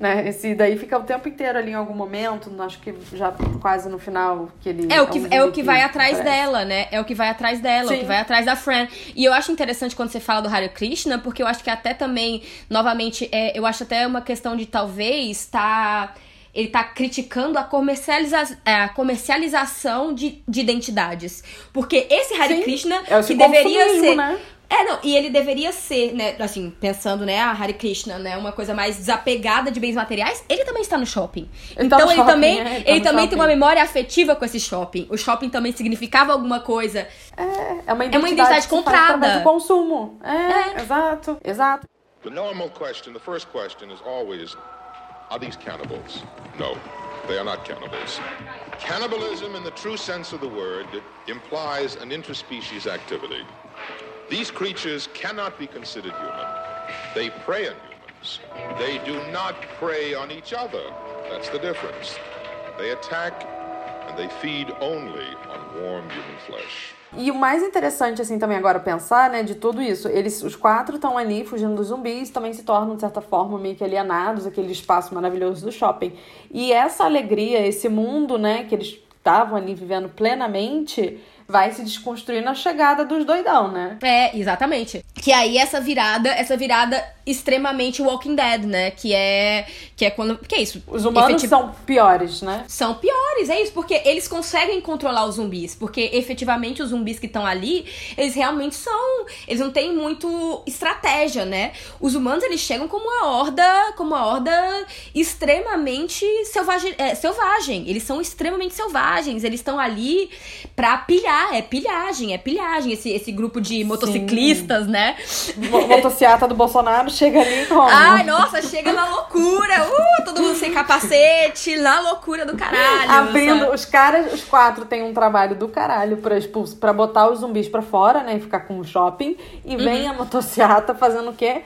né, esse daí fica o tempo inteiro ali em algum momento, acho que já quase no final que ele É o que, um é o que vai atrás aparece. dela, né? É o que vai atrás dela, o Sim. que vai atrás da Fran. E eu acho interessante quando você fala do Hare Krishna, porque eu acho que até também, novamente, é, eu acho até uma questão de talvez tá. Ele tá criticando a, comercializa é, a comercialização de, de identidades. Porque esse Hare Sim, Krishna, é que deveria ser. né? É, não, e ele deveria ser, né, assim, pensando, né, a Hare Krishna, né, uma coisa mais desapegada de bens materiais, ele também está no shopping. Ele tá então no ele shopping, também, é, ele ele, tá também tem shopping. uma memória afetiva com esse shopping. O shopping também significava alguma coisa. É uma É uma identidade, identidade que se faz comprada. do consumo. É, exato, exato. The normal question, the first question is always, are these cannibals? No, they are not cannibals. Cannibalism, in the true sense of the word, implies an interspecies activity. These creatures cannot be considered human. They prey on humans. They do not prey on each other. That's the difference. They attack and they feed only on warm human flesh. E o mais interessante, assim, também agora pensar, né, de tudo isso, eles, os quatro estão ali fugindo dos zumbis, também se tornam, de certa forma, meio que alienados, aquele espaço maravilhoso do shopping. E essa alegria, esse mundo, né, que eles estavam ali vivendo plenamente, vai se desconstruir na chegada dos doidão, né? É, exatamente. Que aí essa virada, essa virada extremamente Walking Dead, né? Que é que é quando, que é isso? Os humanos Efetiv- são piores, né? são piores, é isso, porque eles conseguem controlar os zumbis, porque efetivamente os zumbis que estão ali, eles realmente são, eles não têm muito estratégia, né? Os humanos eles chegam como uma horda, como uma horda extremamente selvagem, é, selvagem. Eles são extremamente selvagens, eles estão ali pra pilhar, é pilhagem, é pilhagem esse esse grupo de motociclistas, né? Mo- Motociata do Bolsonaro [laughs] chega ali como? Ai, nossa, chega na loucura. Uh, todo mundo sem capacete, na loucura do caralho. Abrindo, sabe? os caras, os quatro têm um trabalho do caralho pra, expulsar, pra botar os zumbis pra fora, né? E ficar com o shopping. E vem Uhum. a motociata fazendo o quê?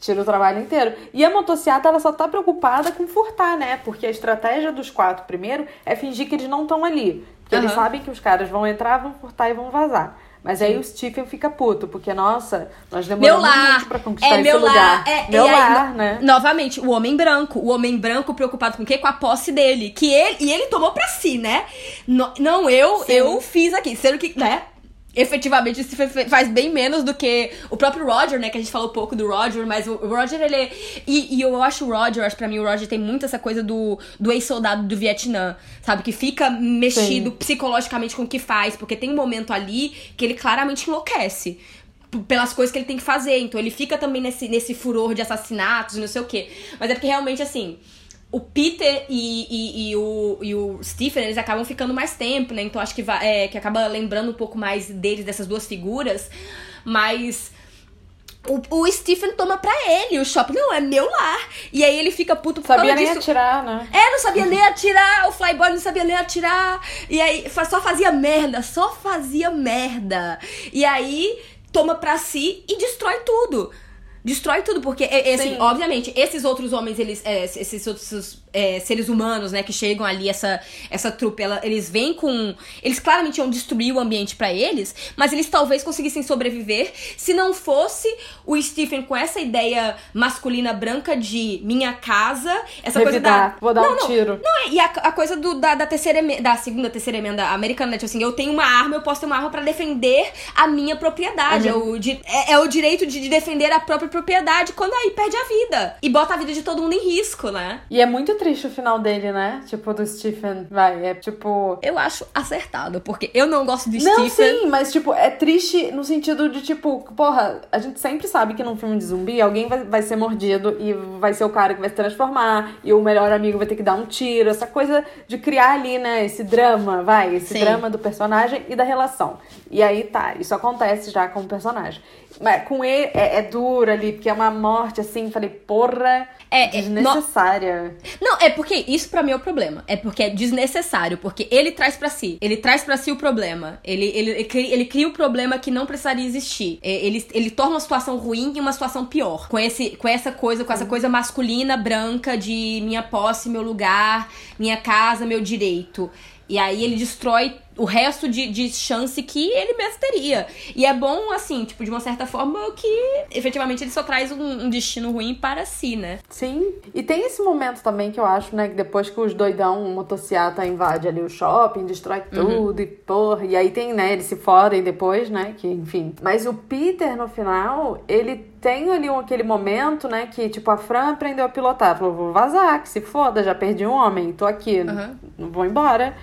Tira o trabalho inteiro. E a motociata, ela só tá preocupada com furtar, né? Porque a estratégia dos quatro primeiro é fingir que eles não estão ali. Porque eles Aham. sabem que os caras vão entrar, vão furtar e vão vazar. Mas aí o Stephen fica puto, porque, nossa, nós demoramos lar, muito pra conquistar é esse meu lugar. lar, é, meu aí, lar, no- né? Novamente, o homem branco, o homem branco preocupado com o quê? Com a posse dele, que ele e ele tomou pra si, né? No- não eu, Sim. eu fiz aqui, sendo que, né? Efetivamente, fe- faz bem menos do que o próprio Roger, né? Que a gente falou pouco do Roger, mas o Roger, ele. é- E, e eu acho o Roger, acho que pra mim o Roger tem muito essa coisa do, do ex-soldado do Vietnã, sabe? Que fica mexido Sim. psicologicamente com o que faz, porque tem um momento ali que ele claramente enlouquece pelas coisas que ele tem que fazer. Então ele fica também nesse, nesse furor de assassinatos e não sei o quê. Mas é porque realmente, assim, o Peter e, e, e o, e o Stephen, eles acabam ficando mais tempo, né? Então acho que, vai, é, que acaba lembrando um pouco mais deles, dessas duas figuras. Mas. O, o Stephen toma pra ele o shopping. Não, é meu lar. E aí ele fica puto por Sabia nem disso. atirar, né? É, não sabia nem atirar, o Flyboy não sabia nem atirar. E aí só fazia merda, só fazia merda. E aí toma pra si e destrói tudo. Destrói tudo, porque, é, é, assim, Sim. obviamente, esses outros homens, eles, é, esses outros é, seres humanos, né, que chegam ali, essa, essa trupe, ela- eles vêm com. Eles claramente iam destruir o ambiente pra eles, mas eles talvez conseguissem sobreviver se não fosse o Stephen com essa ideia masculina branca de minha casa, essa coisa da. Revidar, vou dar Não, um não, tiro. não, é, e a, a coisa do, da, da terceira emenda, da segunda, terceira emenda americana, né? Tipo assim, eu tenho uma arma, eu posso ter uma arma pra defender a minha propriedade. É, o, di- é, é o direito de, de defender a própria propriedade quando aí perde a vida. E bota a vida de todo mundo em risco, né? E é muito triste o final dele, né? Tipo, do Stephen. Vai, é tipo. Eu acho acertado, porque eu não gosto de Não, Stephen. sim, mas tipo, é triste no sentido de tipo, porra, a gente sempre sabe que num filme de zumbi alguém vai, vai ser mordido e vai ser o cara que vai se transformar e o melhor amigo vai ter que dar um tiro, essa coisa de criar ali, né, esse drama, vai, esse Sim. drama do personagem e da relação. E aí tá, isso acontece já com o personagem. Mas com ele é, é duro ali, porque é uma morte assim, falei, porra, É, é, desnecessária. Não, é porque isso pra mim é o problema. É porque é desnecessário, porque ele traz pra si. Ele traz pra si o problema. Ele, ele, ele, cria, ele cria o problema que não precisaria existir. É, Ele, ele torna uma situação ruim em uma situação pior. Com, esse, com essa coisa, com essa coisa masculina, branca, de minha posse, meu lugar, minha casa, meu direito. E aí ele destrói o resto de, de chance que ele mesmo teria. E é bom, assim, tipo, de uma certa forma, que efetivamente ele só traz um, um destino ruim para si, né? Sim. E tem esse momento também que eu acho, né, que depois que os doidão, o motociata invade ali o shopping, destrói tudo e porra. E aí tem, né, eles se fodem depois, né, que enfim. Mas o Peter, no final, ele tem ali um- aquele momento, né, que tipo a Fran aprendeu a pilotar. Falou, vou vazar, que se foda, já perdi um homem, tô aqui, Uhum. não vou embora.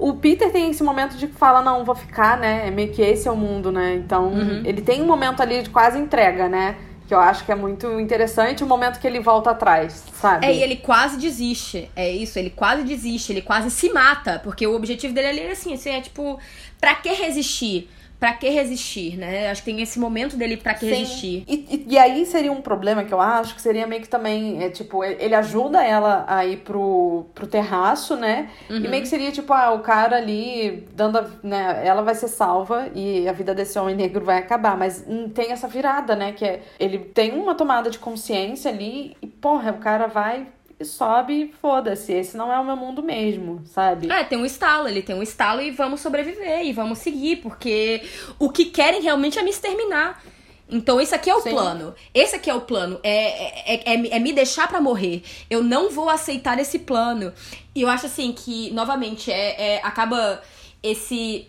O Peter tem esse momento de que fala, não, vou ficar, né? É meio que esse é o mundo, né? Então, Uhum. ele tem um momento ali de quase entrega, né? Que eu acho que é muito interessante o momento que ele volta atrás, sabe? É, e ele quase desiste. É isso, ele quase desiste, ele quase se mata. Porque o objetivo dele ali era assim, assim, é tipo, pra que resistir? Pra que resistir, né? Acho que tem esse momento dele pra que Sim. resistir. E, e, e aí seria um problema que eu acho que seria meio que também, é, tipo, ele ajuda ela a ir pro, pro terraço, né? E Uhum. meio que seria, tipo, ah, o cara ali dando, a, né? Ela vai ser salva e a vida desse homem negro vai acabar. Mas hum, tem essa virada, né? Que é, ele tem uma tomada de consciência ali e, porra, o cara vai e sobe, foda-se, esse não é o meu mundo mesmo, sabe? É, tem um estalo, ele tem um estalo e vamos sobreviver e vamos seguir, porque o que querem realmente é me exterminar. Então esse aqui é o Sim. plano. Esse aqui é o plano. É, é, é, é me deixar pra morrer. Eu não vou aceitar esse plano. E eu acho assim que, novamente, é, é- acaba esse.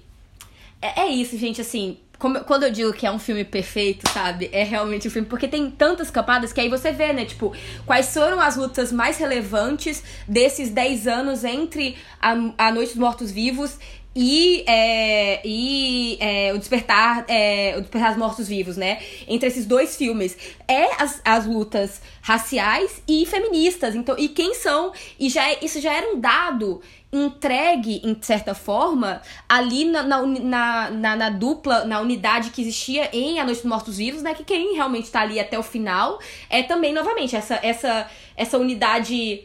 É, é isso, gente, assim. Como- quando eu digo que é um filme perfeito, sabe? É realmente um filme. Porque tem tantas camadas que aí você vê, né? Tipo, quais foram as lutas mais relevantes desses 10 anos entre a, a Noite dos Mortos-Vivos e, é, e é, o Despertar é, o Despertar dos Mortos-Vivos, né? Entre esses dois filmes. É as, as lutas raciais e feministas. Então, e quem são? E já, é- isso já era um dado entregue, em certa forma, ali na, na, na, na- dupla, na unidade que existia em A Noite dos Mortos-Vivos, né? Que quem realmente tá ali até o final é também, novamente, essa, essa, essa unidade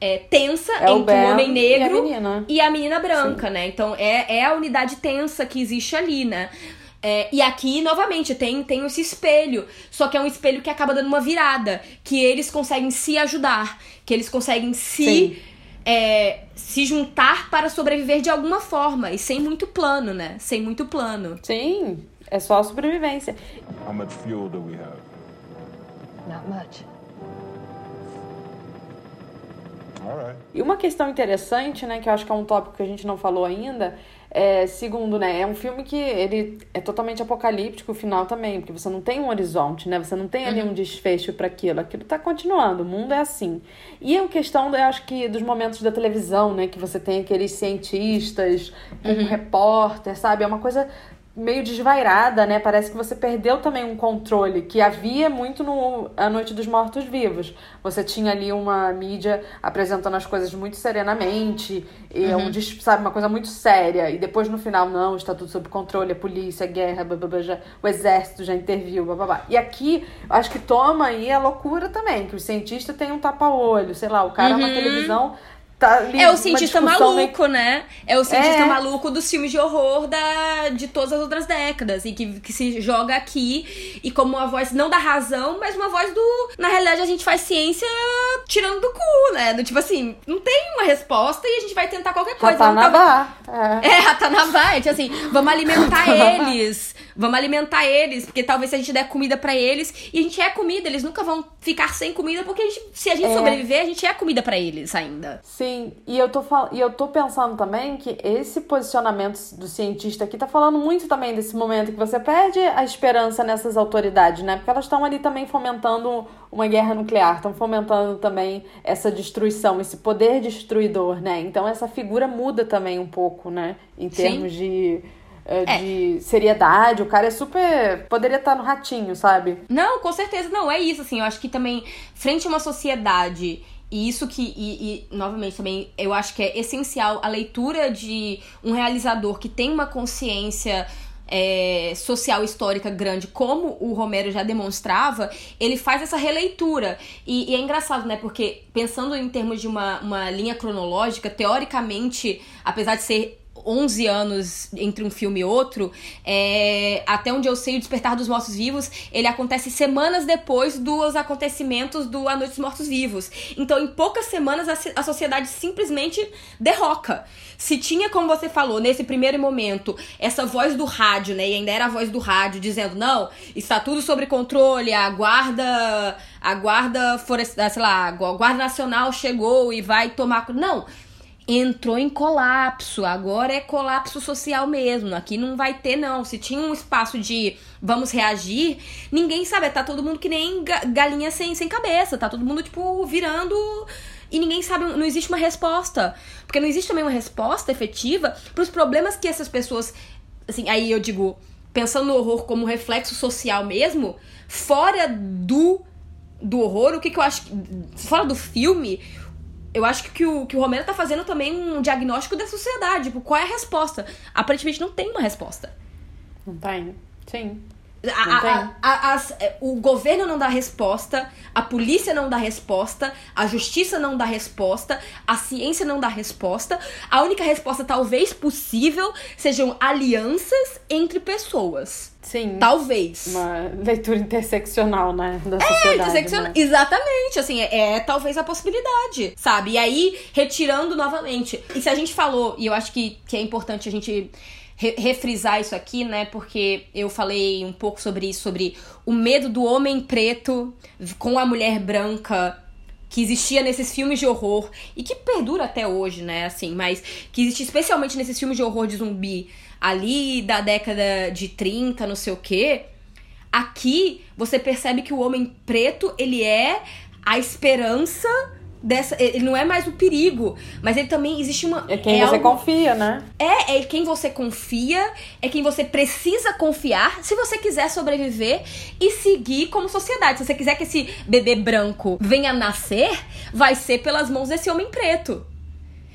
é, tensa É o entre o Ben homem negro e a menina. e a menina branca, né? Então é, é a unidade tensa que existe ali, né? É, e aqui, novamente, tem, tem esse espelho. Só que é um espelho que acaba dando uma virada. Que eles conseguem se ajudar. Que eles conseguem se, Sim. É, se juntar para sobreviver de alguma forma. E sem muito plano, né? Sem muito plano. Sim, é só sobrevivência. How much fuel do we have? Not much. All right. E uma questão interessante, né, que eu acho que é um tópico que a gente não falou ainda, é, segundo, né, é um filme que ele é totalmente apocalíptico, o final também, porque você não tem um horizonte, né, você não tem ali um desfecho para aquilo, aquilo tá continuando, o mundo é assim. E a questão, eu acho que dos momentos da televisão, né, que você tem aqueles cientistas, um repórter, sabe, é uma coisa meio desvairada, né? Parece que você perdeu também um controle que havia muito no A Noite dos Mortos Vivos. Você tinha ali uma mídia apresentando as coisas muito serenamente, e um, des- sabe, uma coisa muito séria. E depois no final, não, está tudo sob controle, a polícia, a guerra, blá, blá, blá, já, o exército já interviu, blá, blá, blá. E aqui, acho que toma aí a loucura também, que o cientista tem um tapa-olho, sei lá, o cara na televisão tá ali É o cientista discussão meio- maluco, né? É o cientista É. maluco dos filmes de horror da, de todas as outras décadas. E que, que se joga aqui e como uma voz não da razão, mas uma voz do. Na realidade, a gente faz ciência tirando do cu, né? Do tipo assim, não tem uma resposta e a gente vai tentar qualquer coisa. Ratanabá. É. é, Ratanabá, tipo assim, vamos alimentar eles. Vamos alimentar eles, porque talvez se a gente der comida pra eles, e a gente é comida, eles nunca vão ficar sem comida, porque a gente- se a gente É. sobreviver, a gente é comida pra eles ainda. Sim, e eu, tô e eu tô pensando também que esse posicionamento do cientista aqui tá falando muito também desse momento que você perde a esperança nessas autoridades, né? Porque elas estão ali também fomentando uma guerra nuclear, estão fomentando também essa destruição, esse poder destruidor, né? Então essa figura muda também um pouco, né? Em Sim. termos de, eh, de seriedade. O cara é super. Poderia estar no ratinho, sabe? Não, com certeza não, é isso, assim, eu acho que também, frente a uma sociedade, e isso que, e, e, novamente também, eu acho que é essencial a leitura de um realizador que tem uma consciência é, social histórica grande, como o Romero já demonstrava, ele faz essa releitura. E, e é engraçado, né? Porque pensando em termos de uma, uma linha cronológica, teoricamente, apesar de ser 11 anos entre um filme e outro, é, até onde eu sei, o Despertar dos Mortos Vivos, ele acontece semanas depois dos acontecimentos do A Noite dos Mortos Vivos. Então, em poucas semanas, a, a sociedade simplesmente derroca. Se tinha, como você falou, nesse primeiro momento, essa voz do rádio, né, e ainda era a voz do rádio, dizendo, não, está tudo sob controle, a guarda, a guarda florestal, sei lá, a guarda nacional chegou e vai tomar... cu-". Não, entrou em colapso. Agora é colapso social mesmo. Aqui não vai ter, não. Se tinha um espaço de vamos reagir, ninguém sabe. Tá todo mundo que nem ga- galinha sem, sem cabeça. Tá todo mundo, tipo, virando. E ninguém sabe, não existe uma resposta. Porque não existe também uma resposta efetiva pros problemas que essas pessoas. Assim, aí eu digo, pensando no horror como reflexo social mesmo, fora do do horror, o que, que eu acho que. Fora do filme, eu acho que o, que o Romero tá fazendo também um diagnóstico da sociedade. Tipo, qual é a resposta? Aparentemente não tem uma resposta. Não tem. Sim. A- a- as- é, o governo não dá resposta, a polícia não dá resposta, a justiça não dá resposta, a ciência não dá resposta. A única resposta, talvez possível, sejam alianças entre pessoas. Sim. Talvez. Uma leitura interseccional, né? Da É, sociedade. intersecciona- né? Exatamente, assim, é, é talvez a possibilidade, sabe? E aí, retirando novamente. E se a gente falou, e eu acho que, que é importante a gente re- refrisar isso aqui, né? Porque eu falei um pouco sobre isso, sobre o medo do homem preto com a mulher branca que existia nesses filmes de horror e que perdura até hoje, né? Assim, mas que existe especialmente nesses filmes de horror de zumbi ali da década de 30, não sei o quê. Aqui você percebe que o homem preto, ele é a esperança dessa, ele não é mais o perigo, mas ele também existe uma É quem você algo- confia, né? é, é quem você confia, é quem você precisa confiar se você quiser sobreviver e seguir como sociedade. Se você quiser que esse bebê branco venha nascer, vai ser pelas mãos desse homem preto.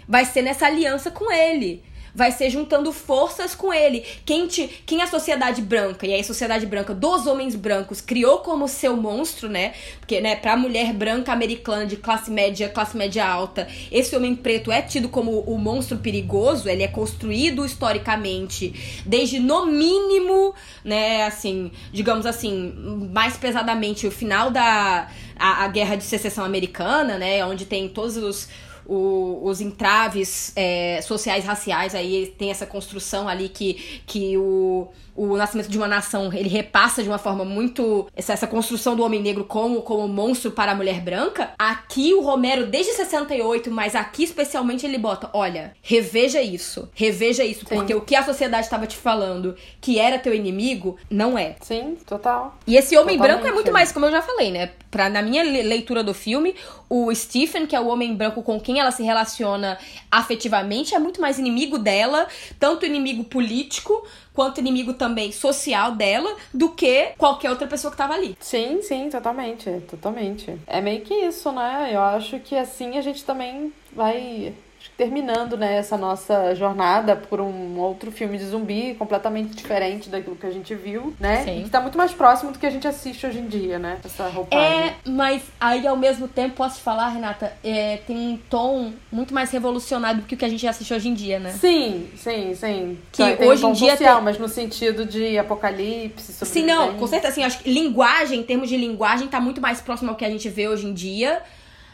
Vai ser nessa aliança com ele. Vai ser juntando forças com ele. Quem, te, quem a sociedade branca, e aí a sociedade branca dos homens brancos criou como seu monstro, né? Porque, né, pra mulher branca americana de classe média, classe média alta, esse homem preto é tido como o monstro perigoso, ele é construído historicamente desde no mínimo, né, assim, digamos assim, mais pesadamente o final da a, a guerra de secessão americana, né, onde tem todos os o- os entraves é, sociais raciais aí tem essa construção ali que, que o, o nascimento de uma nação ele repassa de uma forma muito essa, essa construção do homem negro como como monstro para a mulher branca aqui o Romero desde 68 mas aqui especialmente ele bota olha reveja isso reveja isso porque o que a sociedade estava te falando que era teu inimigo não é Sim, total. e esse homem Totalmente. branco é muito mais, como eu já falei, né? Pra, na minha le- leitura do filme, o Stephen, que é o homem branco com quem ela se relaciona afetivamente, é muito mais inimigo dela, tanto inimigo político quanto inimigo também social dela, do que qualquer outra pessoa que tava ali. Sim, sim, totalmente, totalmente. É meio que isso, né? Eu acho que assim a gente também vai terminando, né, essa nossa jornada por um outro filme de zumbi completamente diferente daquilo que a gente viu, né? Sim. E que tá muito mais próximo do que a gente assiste hoje em dia, né? Essa roupagem. É, mas aí ao mesmo tempo, posso te falar, Renata, é, tem um tom muito mais revolucionário do que o que a gente assiste hoje em dia, né? Sim, sim, sim. Que Tem hoje um em dia social, tem- mas no sentido de apocalipse, Sim, não, com certeza. Assim, acho que linguagem, em termos de linguagem, tá muito mais próximo ao que a gente vê hoje em dia.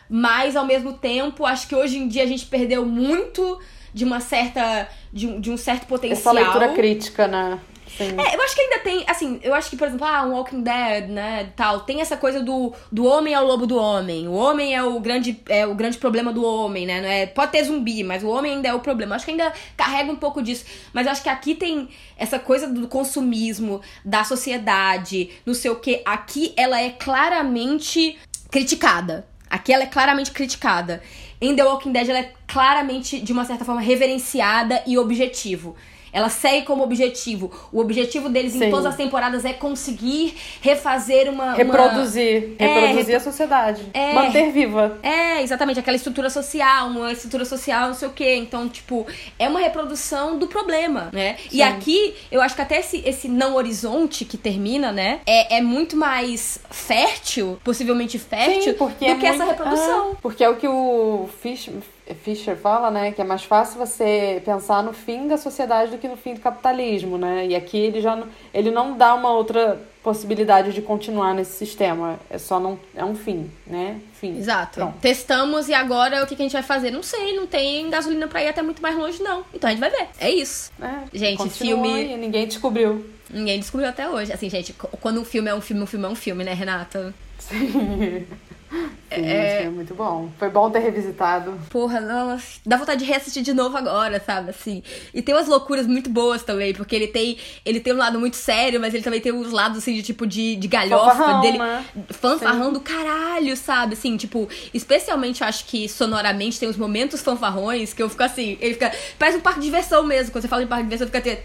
Mas, ao mesmo tempo, acho que hoje em dia a gente perdeu muito de uma certa. de um, de um certo Essa potencial. leitura crítica, né? Sim. É, eu acho que ainda tem, assim, eu acho que, por exemplo, ah, um Walking Dead, né, tal, tem essa coisa do, do homem é o lobo do homem. O homem é o grande, é o grande problema do homem, né? Não é, pode ter zumbi, mas o homem ainda é o problema. Acho que ainda carrega um pouco disso. Mas eu acho que aqui tem essa coisa do consumismo, da sociedade, não sei o que. Aqui ela é claramente criticada. Aqui ela é claramente criticada. Em The Walking Dead ela é claramente, de uma certa forma, reverenciada e objetivo. Ela segue como objetivo. O objetivo deles em Sim. todas as temporadas é conseguir refazer uma. uma- Reproduzir. É, reproduzir repro- a sociedade. É. Manter viva. É, exatamente, aquela estrutura social, uma estrutura social, não sei o quê. Então, tipo, é uma reprodução do problema, né? E Sim. aqui, eu acho que até esse, esse não horizonte que termina, né? É, é muito mais fértil, possivelmente fértil, Sim, porque do é que essa muito- reprodução. Ah, porque é o que o Fish- Fischer fala, né? Que é mais fácil você pensar no fim da sociedade do que no fim do capitalismo, né? E aqui ele já não, ele não dá uma outra possibilidade de continuar nesse sistema. É só não é um fim, né? Fim. Exato. Pronto. Testamos e agora o que, que a gente vai fazer? Não sei, não tem gasolina pra ir até muito mais longe, não. Então a gente vai ver. É isso. É, Gente, filme- ninguém descobriu. Ninguém descobriu até hoje. Assim, gente, quando um filme é um filme, um filme é um filme, né, Renata? Sim. [laughs] Sim, É. é muito bom. Foi bom ter revisitado. Porra, nossa, dá vontade de reassistir de novo agora, sabe? Assim. E tem umas loucuras muito boas também, porque ele tem, ele tem um lado muito sério, mas ele também tem uns lados assim de tipo de, de galhofa Fanfarrão, dele. né? Fanfarrão do caralho, sabe? Assim, tipo, especialmente eu acho que sonoramente tem uns momentos fanfarrões que eu fico assim, ele fica. Parece um parque de diversão mesmo. Quando você fala de parque de diversão, fica assim.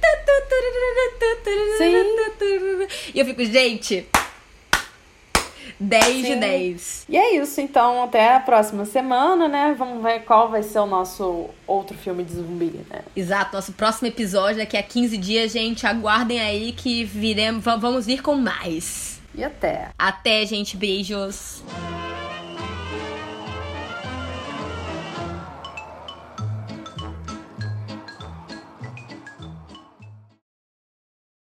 E eu fico, gente. 10 de Sim. 10. E é isso, então até a próxima semana, né? Vamos ver qual vai ser o nosso outro filme de zumbi, né? Exato, nosso próximo episódio daqui a 15 dias, gente. Aguardem aí que viremos, va- vamos vir com mais. E até. Até, gente. Beijos.